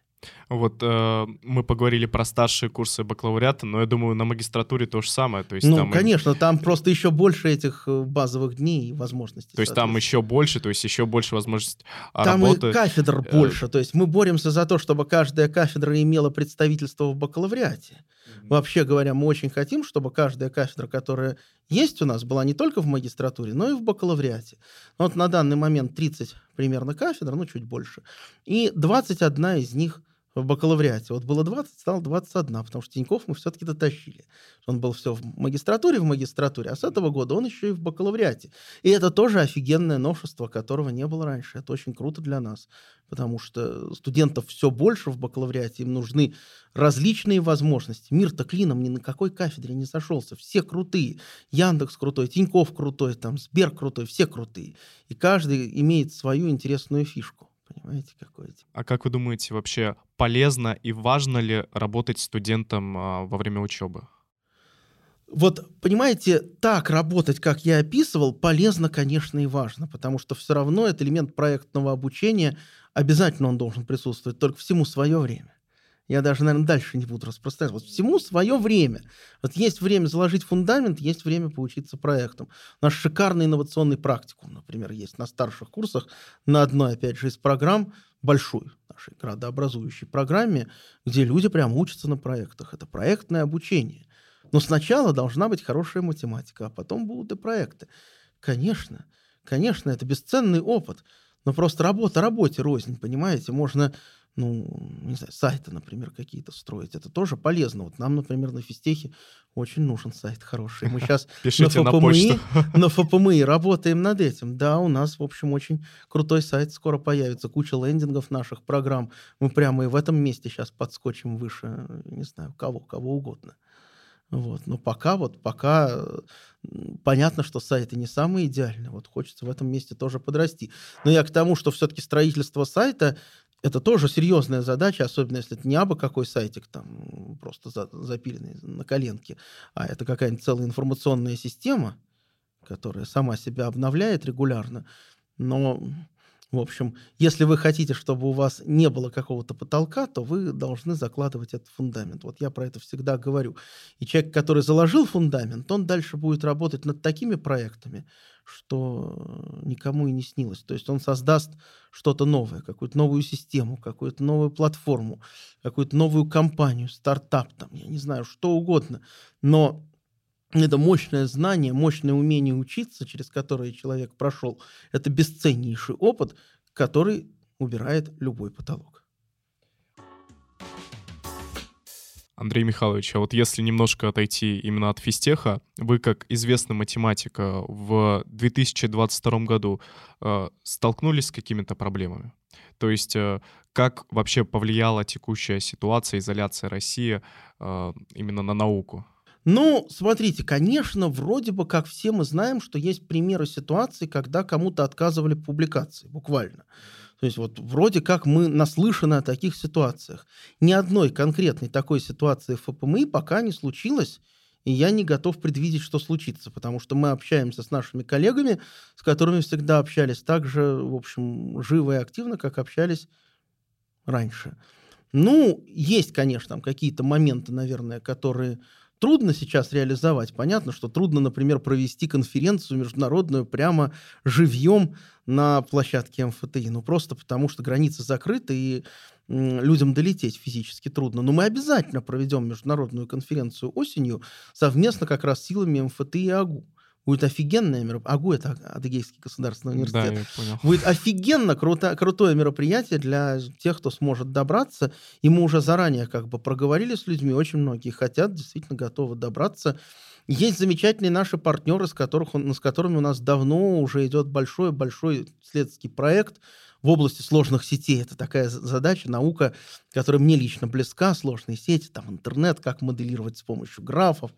Вот э, мы поговорили про старшие курсы бакалавриата, но я думаю, на магистратуре то же самое. То есть ну, там конечно, и... там просто еще больше этих э, базовых дней и возможностей. То есть там еще больше, то есть еще больше возможностей там работы. Там и кафедр э, больше. То есть мы боремся за то, чтобы каждая кафедра имела представительство в бакалавриате. Mm-hmm. Вообще говоря, мы очень хотим, чтобы каждая кафедра, которая есть у нас, была не только в магистратуре, но и в бакалавриате. Вот на данный момент 30 примерно кафедр, ну чуть больше, и 21 из них – в бакалавриате. Вот было 20, стало 21, потому что Тиньков мы все-таки дотащили. Он был все в магистратуре, в магистратуре, а с этого года он еще и в бакалавриате. И это тоже офигенное новшество, которого не было раньше. Это очень круто для нас, потому что студентов все больше в бакалавриате, им нужны различные возможности. Мир-то клином ни на какой кафедре не сошелся. Все крутые. Яндекс крутой, Тиньков крутой, там, Сбер крутой, все крутые. И каждый имеет свою интересную фишку. Понимаете, какой это? А как вы думаете, вообще полезно и важно ли работать студентом а, во время учебы? Вот, понимаете, так работать, как я описывал, полезно, конечно, и важно, потому что все равно это элемент проектного обучения, обязательно он должен присутствовать, только всему свое время. Я даже, наверное, дальше не буду распространяться. Вот всему свое время. Вот есть время заложить фундамент, есть время поучиться проектам. Наш шикарный инновационный практикум, например, есть на старших курсах на одной, опять же, из программ, большой нашей градообразующей программе, где люди прям учатся на проектах. Это проектное обучение. Но сначала должна быть хорошая математика, а потом будут и проекты. Конечно, конечно, это бесценный опыт. Но просто работа работе рознь, понимаете? Можно ну, не знаю, сайты, например, какие-то строить. Это тоже полезно. Вот нам, например, на физтехе очень нужен сайт хороший. Мы сейчас на ФПМИ, на ФПМИ работаем над этим. Да, у нас, в общем, очень крутой сайт скоро появится. Куча лендингов наших программ. Мы прямо и в этом месте сейчас подскочим выше, не знаю, кого, кого угодно. Вот. Но пока вот, пока понятно, что сайты не самые идеальные. Вот хочется в этом месте тоже подрасти. Но я к тому, что все-таки строительство сайта это тоже серьезная задача, особенно если это не абы какой сайтик, там просто за, запиленный на коленке, а это какая-нибудь целая информационная система, которая сама себя обновляет регулярно. Но в общем, если вы хотите, чтобы у вас не было какого-то потолка, то вы должны закладывать этот фундамент. Вот я про это всегда говорю. И человек, который заложил фундамент, он дальше будет работать над такими проектами, что никому и не снилось. То есть он создаст что-то новое, какую-то новую систему, какую-то новую платформу, какую-то новую компанию, стартап, там, я не знаю, что угодно. Но это мощное знание, мощное умение учиться, через которое человек прошел, это бесценнейший опыт, который убирает любой потолок. Андрей Михайлович, а вот если немножко отойти именно от физтеха, вы как известный математик э, в 2022 году э, столкнулись с какими-то проблемами? То есть э, как вообще повлияла текущая ситуация, изоляция России э, именно на науку? Ну, смотрите, конечно, вроде бы как все мы знаем, что есть примеры ситуаций, когда кому-то отказывали публикации, буквально. То есть вот вроде как мы наслышаны о таких ситуациях. Ни одной конкретной такой ситуации в ФПМИ пока не случилось, и я не готов предвидеть, что случится, потому что мы общаемся с нашими коллегами, с которыми всегда общались так же, в общем, живо и активно, как общались раньше. Ну, есть, конечно, там какие-то моменты, наверное, которые трудно сейчас реализовать. Понятно, что трудно, например, провести конференцию международную прямо живьем на площадке МФТИ. Ну, просто потому что границы закрыты, и людям долететь физически трудно. Но мы обязательно проведем международную конференцию осенью совместно как раз силами МФТ и АГУ. Будет офигенное мероприятие. АГУ — это Адыгейский государственный университет. Да, я понял. Будет офигенно круто, крутое мероприятие для тех, кто сможет добраться. И мы уже заранее как бы проговорили с людьми. Очень многие хотят, действительно готовы добраться. Есть замечательные наши партнеры, с, которых, с которыми у нас давно уже идет большой-большой исследовательский проект в области сложных сетей. Это такая задача, наука, которая мне лично близка, сложные сети, там интернет, как моделировать с помощью графов.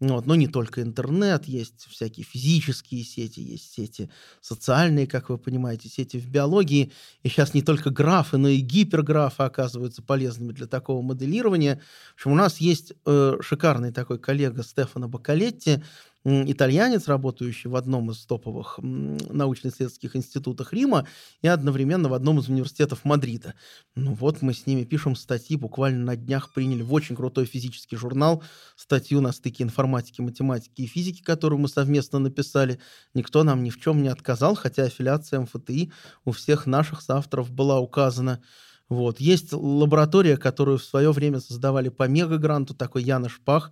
Вот. Но не только интернет, есть всякие физические сети, есть сети социальные, как вы понимаете, сети в биологии. И сейчас не только графы, но и гиперграфы оказываются полезными для такого моделирования. В общем, у нас есть э, шикарный такой коллега Стефано Бакалетти, итальянец, работающий в одном из топовых научно-исследовательских институтах Рима и одновременно в одном из университетов Мадрида. Ну вот мы с ними пишем статьи, буквально на днях приняли в очень крутой физический журнал статью на стыке информатики, математики и физики, которую мы совместно написали. Никто нам ни в чем не отказал, хотя аффилиация МФТИ у всех наших соавторов была указана. Вот. Есть лаборатория, которую в свое время создавали по мегагранту, такой Янош Пах,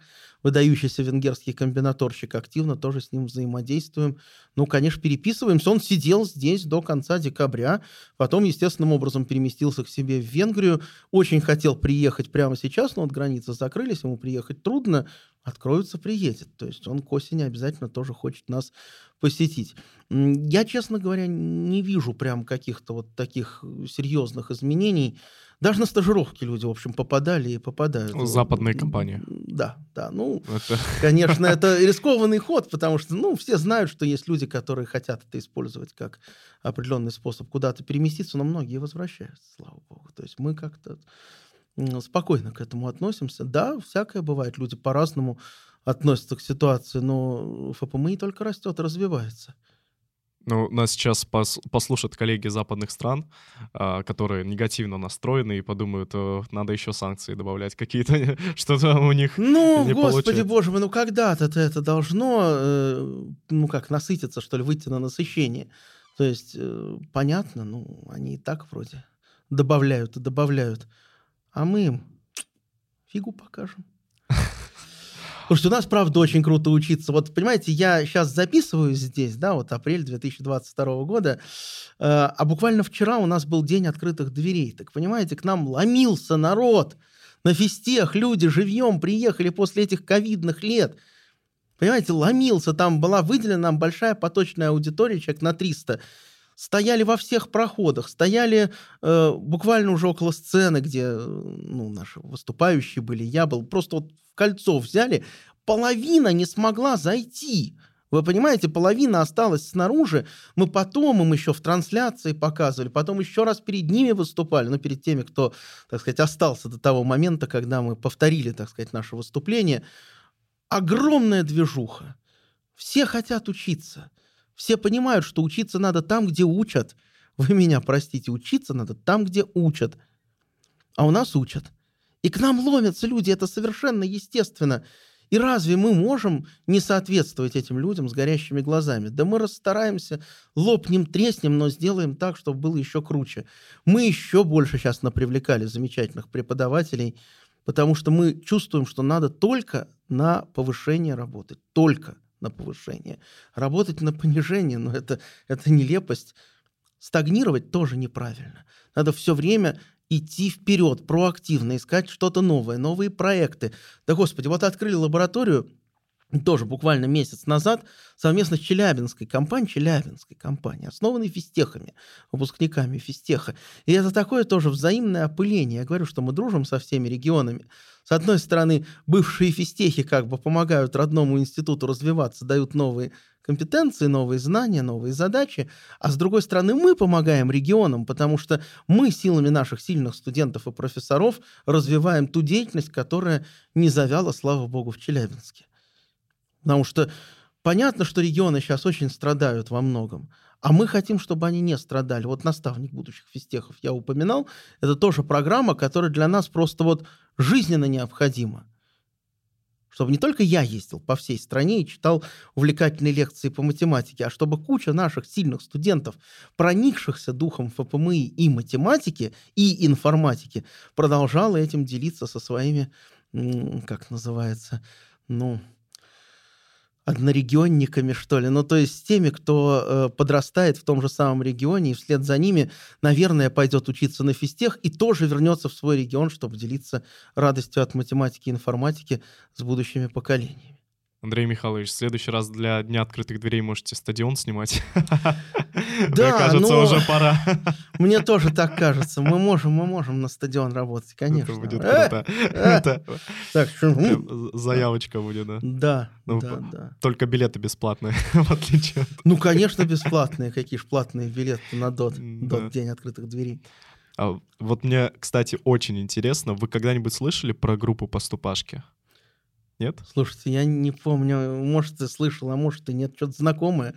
выдающийся венгерский комбинаторщик, активно тоже с ним взаимодействуем. Ну, конечно, переписываемся. Он сидел здесь до конца декабря, потом естественным образом переместился к себе в Венгрию. Очень хотел приехать прямо сейчас, но вот границы закрылись, ему приехать трудно. Откроются, приедет. То есть он к осени обязательно тоже хочет нас посетить. Я, честно говоря, не вижу прям каких-то вот таких серьезных изменений. Даже на стажировки люди, в общем, попадали и попадают. Западные компании. Да, да. Ну, это... конечно, это рискованный ход, потому что, ну, все знают, что есть люди, которые хотят это использовать как определенный способ куда-то переместиться, но многие возвращаются, слава богу. То есть мы как-то спокойно к этому относимся. Да, всякое бывает, люди по-разному относятся к ситуации, но ФПМИ только растет, развивается. Ну, нас сейчас пос послушают коллеги западных стран, а, которые негативно настроены и подумают, надо еще санкции добавлять какие-то, что там у них Ну, не господи получается. боже мой, ну когда-то это должно, э, ну как, насытиться, что ли, выйти на насыщение. То есть, э, понятно, ну, они и так вроде добавляют и добавляют. А мы им фигу покажем. Потому что у нас, правда, очень круто учиться. Вот, понимаете, я сейчас записываюсь здесь, да, вот апрель 2022 года, э, а буквально вчера у нас был день открытых дверей. Так, понимаете, к нам ломился народ. На фестех люди живьем приехали после этих ковидных лет. Понимаете, ломился. Там была выделена нам большая поточная аудитория, человек на 300 стояли во всех проходах, стояли э, буквально уже около сцены, где э, ну, наши выступающие были, я был, просто вот в кольцо взяли, половина не смогла зайти. Вы понимаете, половина осталась снаружи. Мы потом им еще в трансляции показывали, потом еще раз перед ними выступали, ну, перед теми, кто, так сказать, остался до того момента, когда мы повторили, так сказать, наше выступление. Огромная движуха. Все хотят учиться. Все понимают, что учиться надо там, где учат. Вы меня простите, учиться надо там, где учат. А у нас учат. И к нам ломятся люди, это совершенно естественно. И разве мы можем не соответствовать этим людям с горящими глазами? Да мы расстараемся, лопнем, треснем, но сделаем так, чтобы было еще круче. Мы еще больше сейчас напривлекали замечательных преподавателей, потому что мы чувствуем, что надо только на повышение работать. Только на повышение. Работать на понижение, но это, это нелепость. Стагнировать тоже неправильно. Надо все время идти вперед, проактивно, искать что-то новое, новые проекты. Да, господи, вот открыли лабораторию, тоже буквально месяц назад, совместно с Челябинской компанией, Челябинской компанией, основанной физтехами, выпускниками физтеха. И это такое тоже взаимное опыление. Я говорю, что мы дружим со всеми регионами. С одной стороны, бывшие физтехи как бы помогают родному институту развиваться, дают новые компетенции, новые знания, новые задачи, а с другой стороны, мы помогаем регионам, потому что мы силами наших сильных студентов и профессоров развиваем ту деятельность, которая не завяла, слава богу, в Челябинске. Потому что понятно, что регионы сейчас очень страдают во многом. А мы хотим, чтобы они не страдали. Вот наставник будущих физтехов я упоминал. Это тоже программа, которая для нас просто вот жизненно необходима. чтобы не только я ездил по всей стране и читал увлекательные лекции по математике, а чтобы куча наших сильных студентов, проникшихся духом ФПМИ и математики, и информатики, продолжала этим делиться со своими, как называется, ну, однорегионниками, что ли. Ну, то есть с теми, кто э, подрастает в том же самом регионе, и вслед за ними, наверное, пойдет учиться на физтех и тоже вернется в свой регион, чтобы делиться радостью от математики и информатики с будущими поколениями. Андрей Михайлович, в следующий раз для Дня открытых дверей можете стадион снимать. Да, Мне кажется, но... уже пора. Мне тоже так кажется. Мы можем, мы можем на стадион работать, конечно. Это будет круто. Это Так, заявочка будет, да? Да, Ну, да, да. Только билеты бесплатные, в отличие от... Ну, конечно, бесплатные. Какие ж платные билеты на ДОТ. ДОТ День открытых дверей. А Вот мне, кстати, очень интересно, вы когда-нибудь слышали про группу «Поступашки»? Нет? Слушайте, я не помню, может, ты слышал, а может, и нет. Что-то знакомое.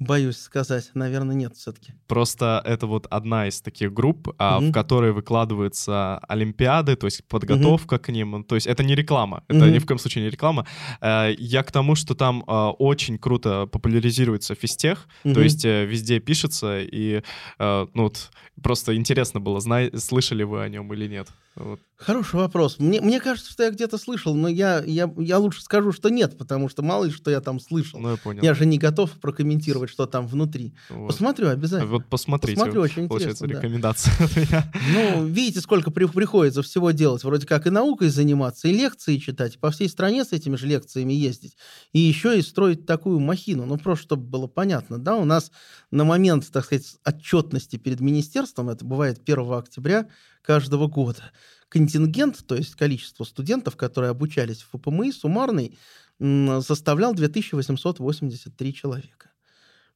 Боюсь сказать. Наверное, нет все-таки. Просто это вот одна из таких групп, а, в которой выкладываются олимпиады, то есть подготовка к ним. То есть это не реклама, это Мгм. ни в коем случае не реклама. Э, Я к тому, что там а, очень круто популяризируется физтех, то Мгм. есть э, везде пишется, и э, ну вот просто интересно было, зна- слышали вы о нем или нет. Вот. Хороший вопрос. Мне, мне кажется, что я где-то слышал, но я, я, я лучше скажу, что нет, потому что мало ли, что я там слышал. Ну, я понял. Я же не готов прокомментировать, что там внутри. Вот. Посмотрю обязательно. Вот посмотрите, Посмотрю, очень получается, интересно, да. рекомендация от меня. Ну, видите, сколько при- приходится всего делать. Вроде как и наукой заниматься, и лекции читать, и по всей стране с этими же лекциями ездить. И еще и строить такую махину. Ну, просто чтобы было понятно. Да, у нас на момент, так сказать, отчетности перед министерством, это бывает 1 октября каждого года, контингент, то есть количество студентов, которые обучались в ФПМИ, суммарный, составлял 2883 человека.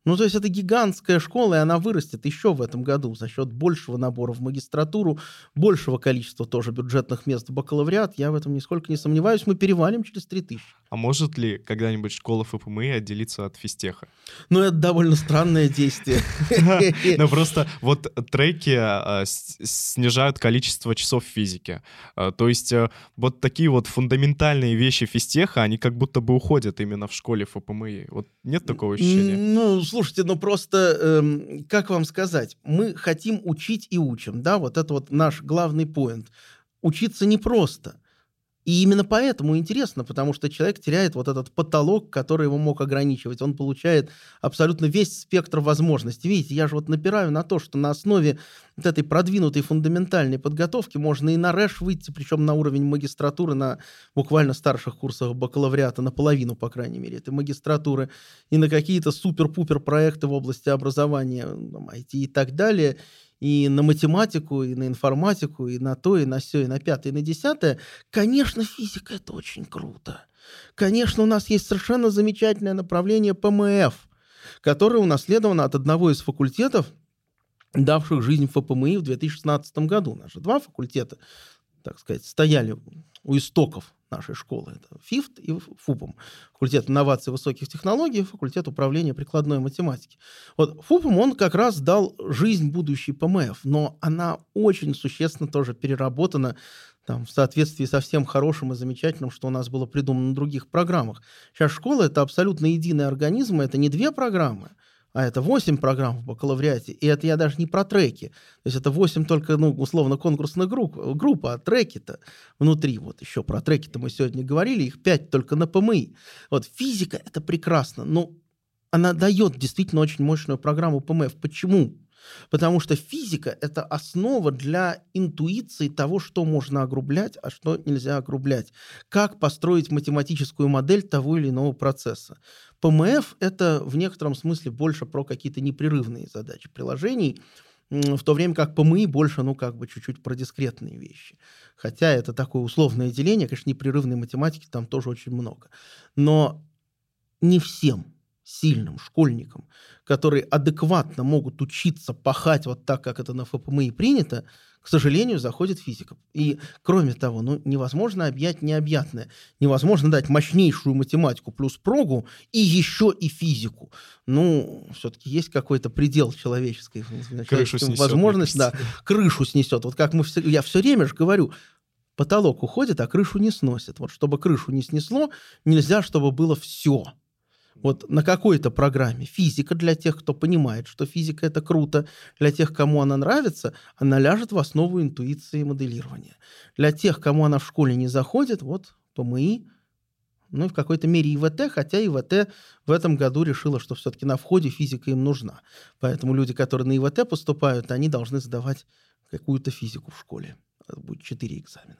Ну, то есть это гигантская школа, и она вырастет еще в этом году за счет большего набора в магистратуру, большего количества тоже бюджетных мест в бакалавриат. Я в этом нисколько не сомневаюсь. Мы перевалим через 3000. А может ли когда-нибудь школа ФПМИ отделиться от физтеха? Но это довольно странное действие. Ну просто вот треки а, снижают количество часов физики. А, То есть э, вот такие вот фундаментальные вещи физтеха, они как будто бы уходят именно в школе ФПМИ. Вот нет такого ощущения? Ну, слушайте, ну просто, эм, как вам сказать, мы хотим учить и учим, да, вот это вот наш главный поинт. Учиться непросто. И именно поэтому интересно, потому что человек теряет вот этот потолок, который его мог ограничивать. Он получает абсолютно весь спектр возможностей. Видите, я же вот напираю на то, что на основе вот этой продвинутой фундаментальной подготовки можно и на РЭШ выйти, причем на уровень магистратуры на буквально старших курсах бакалавриата, наполовину, по крайней мере, этой магистратуры, и на какие-то супер-пупер проекты в области образования, IT и так далее, и на математику, и на информатику, и на то, и на все, и на пятое, и на десятое. Конечно, физика — это очень круто. Конечно, у нас есть совершенно замечательное направление ПМФ, которое унаследовано от одного из факультетов, давших жизнь ФПМИ в 2016 году. Же два факультета, так сказать, стояли у истоков нашей школы. Это ФИФТ и ФУПом. Факультет инноваций высоких технологий, факультет управления прикладной математики. Вот ФУПом он как раз дал жизнь будущей ПМФ, но она очень существенно тоже переработана там, в соответствии со всем хорошим и замечательным, что у нас было придумано на других программах. Сейчас школа — это абсолютно единый организм, это не две программы, а это 8 программ в бакалавриате, и это я даже не про треки. То есть это 8 только, ну, условно, конкурсных групп, группа, а треки-то внутри, вот еще про треки-то мы сегодня говорили, их 5 только на ПМИ. Вот физика — это прекрасно, но она дает действительно очень мощную программу ПМФ. Почему? Потому что физика — это основа для интуиции того, что можно огрублять, а что нельзя огрублять. Как построить математическую модель того или иного процесса. ПМФ — это в некотором смысле больше про какие-то непрерывные задачи приложений, в то время как ПМИ больше, ну, как бы чуть-чуть про дискретные вещи. Хотя это такое условное деление, конечно, непрерывной математики там тоже очень много. Но не всем сильным школьникам, которые адекватно могут учиться пахать вот так, как это на ФПМИ принято, к сожалению, заходит физика. И, кроме того, ну, невозможно объять необъятное. Невозможно дать мощнейшую математику плюс прогу и еще и физику. Ну, все-таки есть какой-то предел человеческой Крышу снесет, возможности. Да, крышу снесет. Вот как мы все, я все время же говорю, Потолок уходит, а крышу не сносит. Вот чтобы крышу не снесло, нельзя, чтобы было все. Вот на какой-то программе физика для тех, кто понимает, что физика это круто, для тех, кому она нравится, она ляжет в основу интуиции и моделирования. Для тех, кому она в школе не заходит, вот ПМИ, ну и в какой-то мере ИВТ, хотя ИВТ в этом году решила, что все-таки на входе физика им нужна. Поэтому люди, которые на ИВТ поступают, они должны сдавать какую-то физику в школе. Это будет 4 экзамена.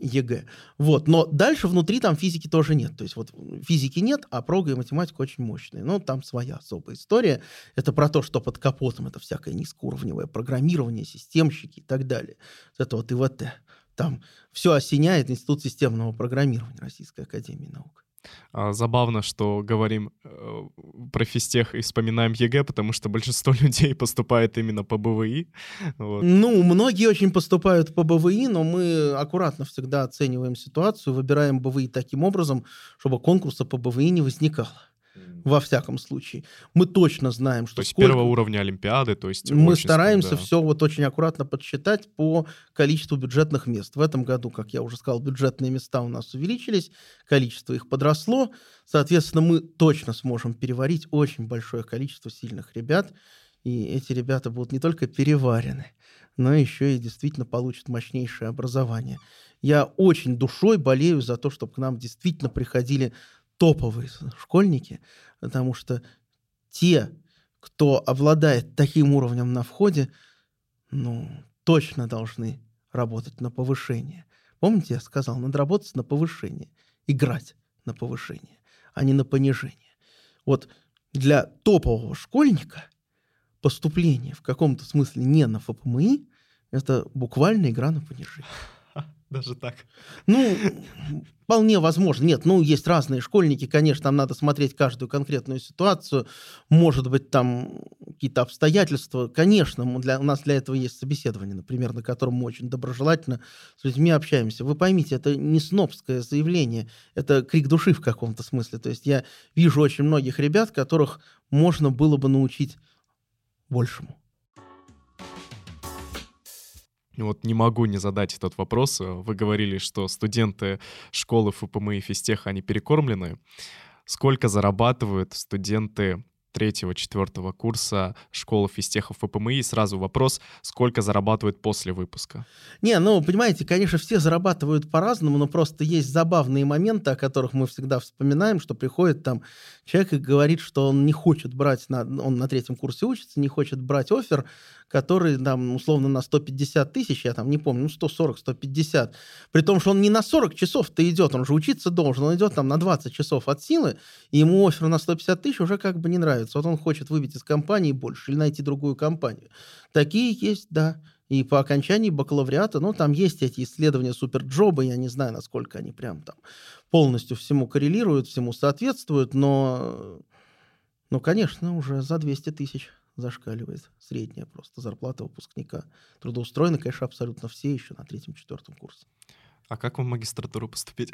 ЕГЭ. Вот. Но дальше внутри там физики тоже нет. То есть вот физики нет, а прога и математика очень мощные. Но там своя особая история. Это про то, что под капотом это всякое низкоуровневое программирование, системщики и так далее. Это вот ИВТ. Там все осеняет Институт системного программирования Российской Академии Наук. А, забавно, что говорим э, про физтех и вспоминаем ЕГЭ, потому что большинство людей поступает именно по БВИ. Вот. Ну, многие очень поступают по БВИ, но мы аккуратно всегда оцениваем ситуацию, выбираем БВИ таким образом, чтобы конкурса по БВИ не возникало во всяком случае. Мы точно знаем, что... То есть сколько... первого уровня Олимпиады, то есть... Мы стараемся да. все вот очень аккуратно подсчитать по количеству бюджетных мест. В этом году, как я уже сказал, бюджетные места у нас увеличились, количество их подросло. Соответственно, мы точно сможем переварить очень большое количество сильных ребят. И эти ребята будут не только переварены, но еще и действительно получат мощнейшее образование. Я очень душой болею за то, чтобы к нам действительно приходили топовые школьники, потому что те, кто обладает таким уровнем на входе, ну, точно должны работать на повышение. Помните, я сказал, надо работать на повышение, играть на повышение, а не на понижение. Вот для топового школьника поступление в каком-то смысле не на ФПМИ – это буквально игра на понижение. Даже так. Ну, вполне возможно. Нет, ну, есть разные школьники, конечно, там надо смотреть каждую конкретную ситуацию. Может быть, там какие-то обстоятельства. Конечно, для, у нас для этого есть собеседование, например, на котором мы очень доброжелательно с людьми общаемся. Вы поймите, это не снобское заявление, это крик души в каком-то смысле. То есть я вижу очень многих ребят, которых можно было бы научить большему. Вот не могу не задать этот вопрос. Вы говорили, что студенты школы ФПМ и физтеха, они перекормлены. Сколько зарабатывают студенты третьего-четвертого курса школы физтехов ФПМИ. И сразу вопрос, сколько зарабатывают после выпуска? Не, ну, понимаете, конечно, все зарабатывают по-разному, но просто есть забавные моменты, о которых мы всегда вспоминаем, что приходит там человек и говорит, что он не хочет брать, на, он на третьем курсе учится, не хочет брать офер, который там условно на 150 тысяч, я там не помню, ну 140, 150, при том, что он не на 40 часов-то идет, он же учиться должен, он идет там на 20 часов от силы, и ему офер на 150 тысяч уже как бы не нравится. Вот он хочет выбить из компании больше или найти другую компанию. Такие есть, да. И по окончании бакалавриата, ну, там есть эти исследования суперджоба, я не знаю, насколько они прям там полностью всему коррелируют, всему соответствуют, но, ну, конечно, уже за 200 тысяч зашкаливает средняя просто зарплата выпускника. Трудоустроены, конечно, абсолютно все еще на третьем-четвертом курсе. А как в магистратуру поступить?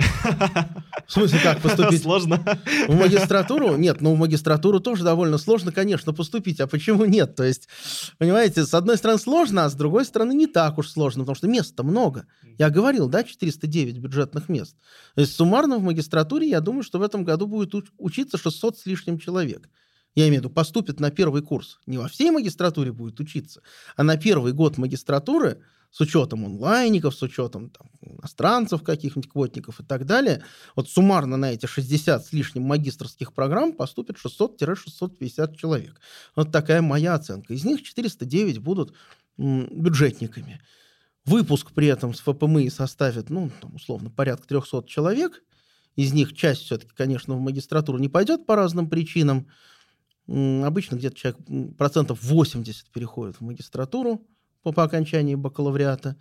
В смысле, как поступить? Сложно. В магистратуру? Нет, ну в магистратуру тоже довольно сложно, конечно, поступить. А почему нет? То есть, понимаете, с одной стороны сложно, а с другой стороны не так уж сложно, потому что места много. Я говорил, да, 409 бюджетных мест. То есть суммарно в магистратуре, я думаю, что в этом году будет учиться 600 с лишним человек. Я имею в виду, поступит на первый курс. Не во всей магистратуре будет учиться, а на первый год магистратуры – с учетом онлайников, с учетом там, иностранцев каких-нибудь квотников и так далее, вот суммарно на эти 60 с лишним магистрских программ поступит 600-650 человек. Вот такая моя оценка. Из них 409 будут бюджетниками. Выпуск при этом с ФПМИ составит, ну, там, условно, порядка 300 человек. Из них часть все-таки, конечно, в магистратуру не пойдет по разным причинам. Обычно где-то человек, процентов 80 переходит в магистратуру по, окончании бакалавриата.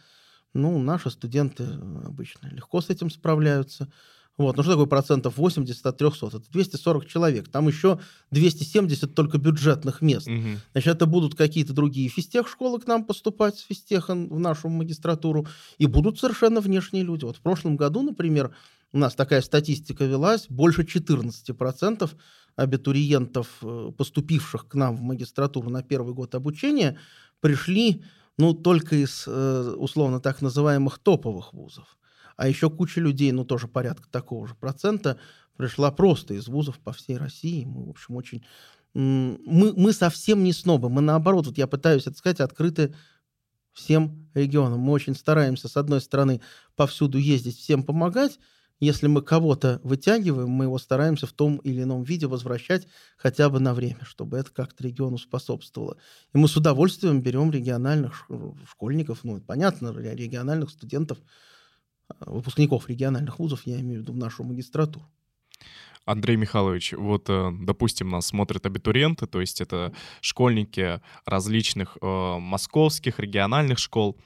Ну, наши студенты обычно легко с этим справляются. Вот. Ну, что такое процентов 80 от 300? Это 240 человек. Там еще 270 только бюджетных мест. Угу. Значит, это будут какие-то другие физтех школы к нам поступать с физтеха в нашу магистратуру. И будут совершенно внешние люди. Вот в прошлом году, например, у нас такая статистика велась. Больше 14% абитуриентов, э, поступивших к нам в магистратуру на первый год обучения, пришли ну, только из, э, условно, так называемых топовых вузов. А еще куча людей, ну, тоже порядка такого же процента, пришла просто из вузов по всей России. Мы, в общем, очень... Мы, мы совсем не снобы. Мы, наоборот, вот я пытаюсь это сказать, открыты всем регионам. Мы очень стараемся, с одной стороны, повсюду ездить, всем помогать, если мы кого-то вытягиваем, мы его стараемся в том или ином виде возвращать хотя бы на время, чтобы это как-то региону способствовало. И мы с удовольствием берем региональных школьников, ну, понятно, региональных студентов, а, выпускников региональных вузов, я имею в виду в нашу магистратуру. Андрей Михайлович, вот, э, допустим, нас смотрят абитуриенты, то есть это школьники различных э, московских, региональных школ.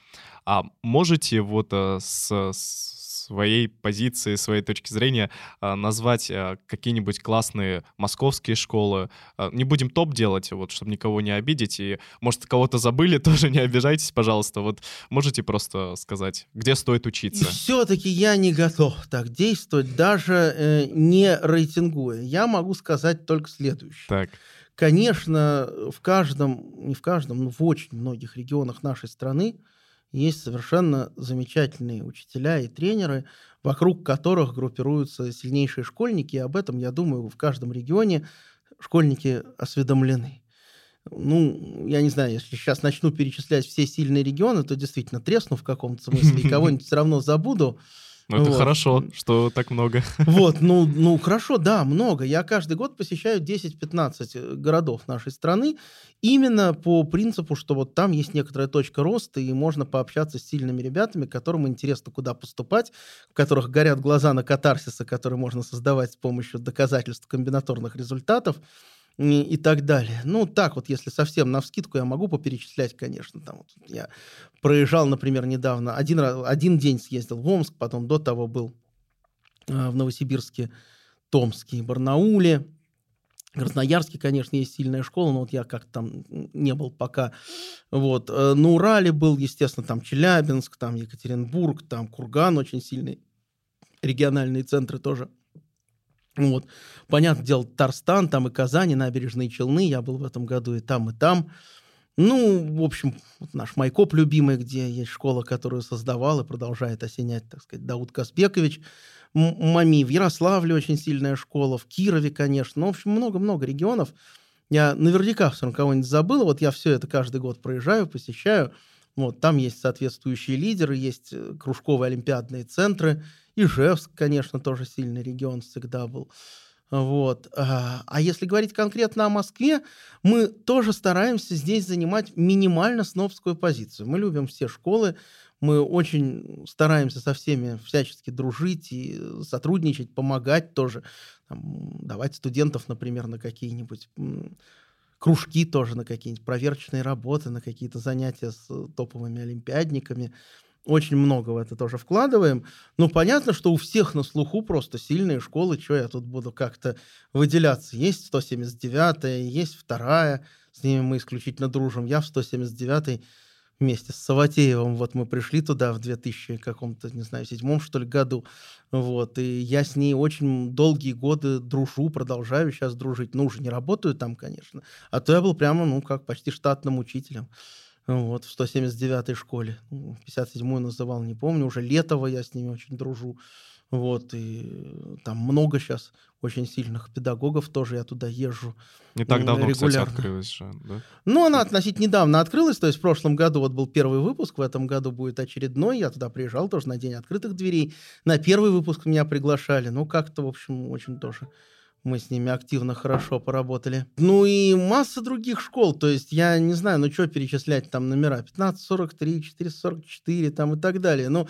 А можете вот э, с, с своей позиции, своей точки зрения а, назвать а, какие-нибудь классные московские школы. А, не будем топ делать, вот, чтобы никого не обидеть. И, может, кого-то забыли, тоже не обижайтесь, пожалуйста. Вот можете просто сказать, где стоит учиться? И все-таки я не готов так действовать, даже э, не рейтингуя. Я могу сказать только следующее. Так. Конечно, в каждом, не в каждом, но в очень многих регионах нашей страны есть совершенно замечательные учителя и тренеры, вокруг которых группируются сильнейшие школьники, и об этом, я думаю, в каждом регионе школьники осведомлены. Ну, я не знаю, если сейчас начну перечислять все сильные регионы, то действительно тресну в каком-то смысле, и кого-нибудь все равно забуду. Ну, это вот. хорошо, что так много. Вот, ну, ну, хорошо, да, много. Я каждый год посещаю 10-15 э, городов нашей страны именно по принципу, что вот там есть некоторая точка роста, и можно пообщаться с сильными ребятами, которым интересно, куда поступать, в которых горят глаза на катарсиса, который можно создавать с помощью доказательств комбинаторных результатов и, и так далее. Ну, так вот, если совсем на вскидку, я могу поперечислять, конечно. Там вот я проезжал, например, недавно, один, раз, один день съездил в Омск, потом до того был э, в Новосибирске, Томске Барнауле. Красноярске, конечно, есть сильная школа, но вот я как-то там не был пока. Вот. Э, на Урале был, естественно, там Челябинск, там Екатеринбург, там Курган очень сильный. Региональные центры тоже вот. Понятное дело, Тарстан, там и Казани, набережные Челны, я был в этом году и там, и там. Ну, в общем, вот наш Майкоп любимый, где есть школа, которую создавал и продолжает осенять, так сказать, Дауд Казбекович. Мами в Ярославле очень сильная школа, в Кирове, конечно. Ну, в общем, много-много регионов. Я наверняка все равно кого-нибудь забыл. Вот я все это каждый год проезжаю, посещаю. Вот, там есть соответствующие лидеры, есть э, кружковые олимпиадные центры. Ижевск, конечно, тоже сильный регион всегда был. Вот. А, а если говорить конкретно о Москве, мы тоже стараемся здесь занимать минимально снобскую позицию. Мы любим все школы, мы очень стараемся со всеми всячески дружить и сотрудничать, помогать тоже, там, давать студентов, например, на какие-нибудь кружки тоже, на какие-нибудь проверочные работы, на какие-то занятия с топовыми олимпиадниками очень много в это тоже вкладываем. Но понятно, что у всех на слуху просто сильные школы. Что я тут буду как-то выделяться? Есть 179-я, есть вторая. С ними мы исключительно дружим. Я в 179-й вместе с Саватеевым. Вот мы пришли туда в 2000 каком-то, не знаю, седьмом, что ли, году. Вот, и я с ней очень долгие годы дружу, продолжаю сейчас дружить. Ну, уже не работаю там, конечно. А то я был прямо, ну, как почти штатным учителем вот, в 179-й школе. 57-ю ну, называл, не помню, уже Летово я с ними очень дружу. Вот, и там много сейчас очень сильных педагогов тоже, я туда езжу Не так давно, регулярно. кстати, открылась же, да? Ну, она относительно недавно открылась, то есть в прошлом году вот был первый выпуск, в этом году будет очередной, я туда приезжал тоже на День открытых дверей, на первый выпуск меня приглашали, ну, как-то, в общем, очень тоже мы с ними активно хорошо поработали. Ну и масса других школ. То есть я не знаю, ну что перечислять там номера. 1543, 444 там и так далее. Но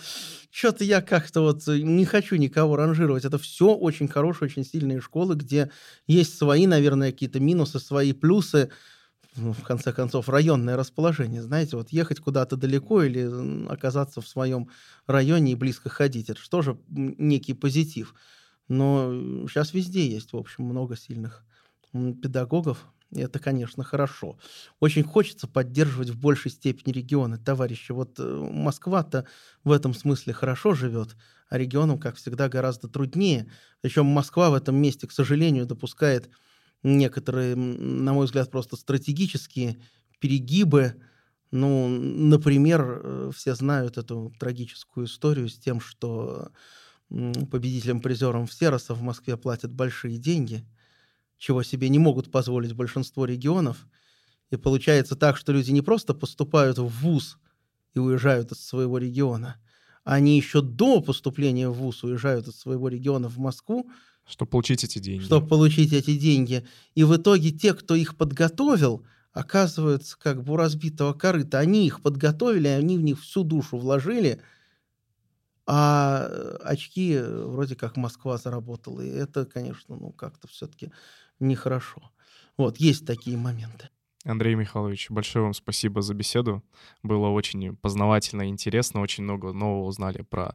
что-то я как-то вот не хочу никого ранжировать. Это все очень хорошие, очень сильные школы, где есть свои, наверное, какие-то минусы, свои плюсы. Ну, в конце концов, районное расположение. Знаете, вот ехать куда-то далеко или оказаться в своем районе и близко ходить. Это же тоже некий позитив. Но сейчас везде есть, в общем, много сильных педагогов. И это, конечно, хорошо. Очень хочется поддерживать в большей степени регионы. Товарищи, вот э, Москва-то в этом смысле хорошо живет, а регионам, как всегда, гораздо труднее. Причем Москва в этом месте, к сожалению, допускает некоторые, на мой взгляд, просто стратегические перегибы, Ну, например, э, все знают эту трагическую историю с тем, что победителям-призерам в Сероса в Москве платят большие деньги, чего себе не могут позволить большинство регионов. И получается так, что люди не просто поступают в ВУЗ и уезжают из своего региона, они еще до поступления в ВУЗ уезжают из своего региона в Москву, чтобы получить эти деньги. Чтобы получить эти деньги. И в итоге те, кто их подготовил, оказываются как бы у разбитого корыта. Они их подготовили, они в них всю душу вложили, а очки вроде как Москва заработала. И это, конечно, ну как-то все-таки нехорошо. Вот, есть такие моменты. Андрей Михайлович, большое вам спасибо за беседу. Было очень познавательно и интересно. Очень много нового узнали про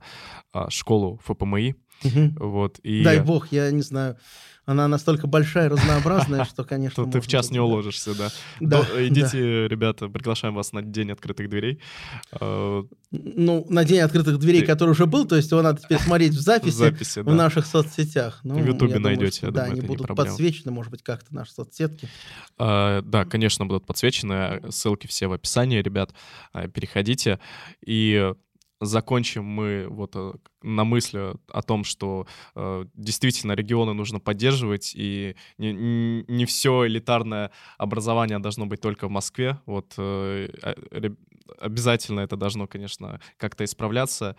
а, школу ФПМИ. Угу. Вот, и... Дай бог, я не знаю. Она настолько большая, разнообразная, что, конечно... Ты в час не уложишься, да. да идите, ребята, приглашаем вас на День открытых дверей. А, ну, на День открытых дверей, который уже был, то есть его надо теперь смотреть в записи, в наших соцсетях. Ну, в Ютубе найдете, Да, они будут подсвечены, может быть, как-то наши соцсетки. А, да, конечно, будут подсвечены. Ссылки все в описании, ребят. Переходите. И закончим мы вот э, на мысли о том, что э, действительно регионы нужно поддерживать, и не, не все элитарное образование должно быть только в Москве. Вот э, а, обязательно это должно, конечно, как-то исправляться.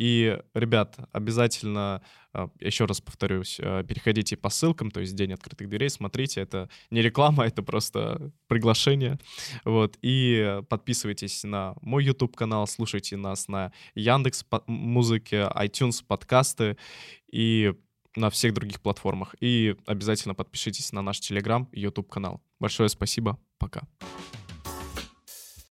И, ребят, обязательно, а, еще раз повторюсь, а, переходите по ссылкам, то есть День открытых дверей, смотрите, это не реклама, это просто приглашение. Вот, и подписывайтесь на мой YouTube-канал, слушайте нас на Яндекс музыке, iTunes, подкасты и на всех других платформах. И обязательно подпишитесь на наш Telegram, YouTube-канал. Большое спасибо, пока.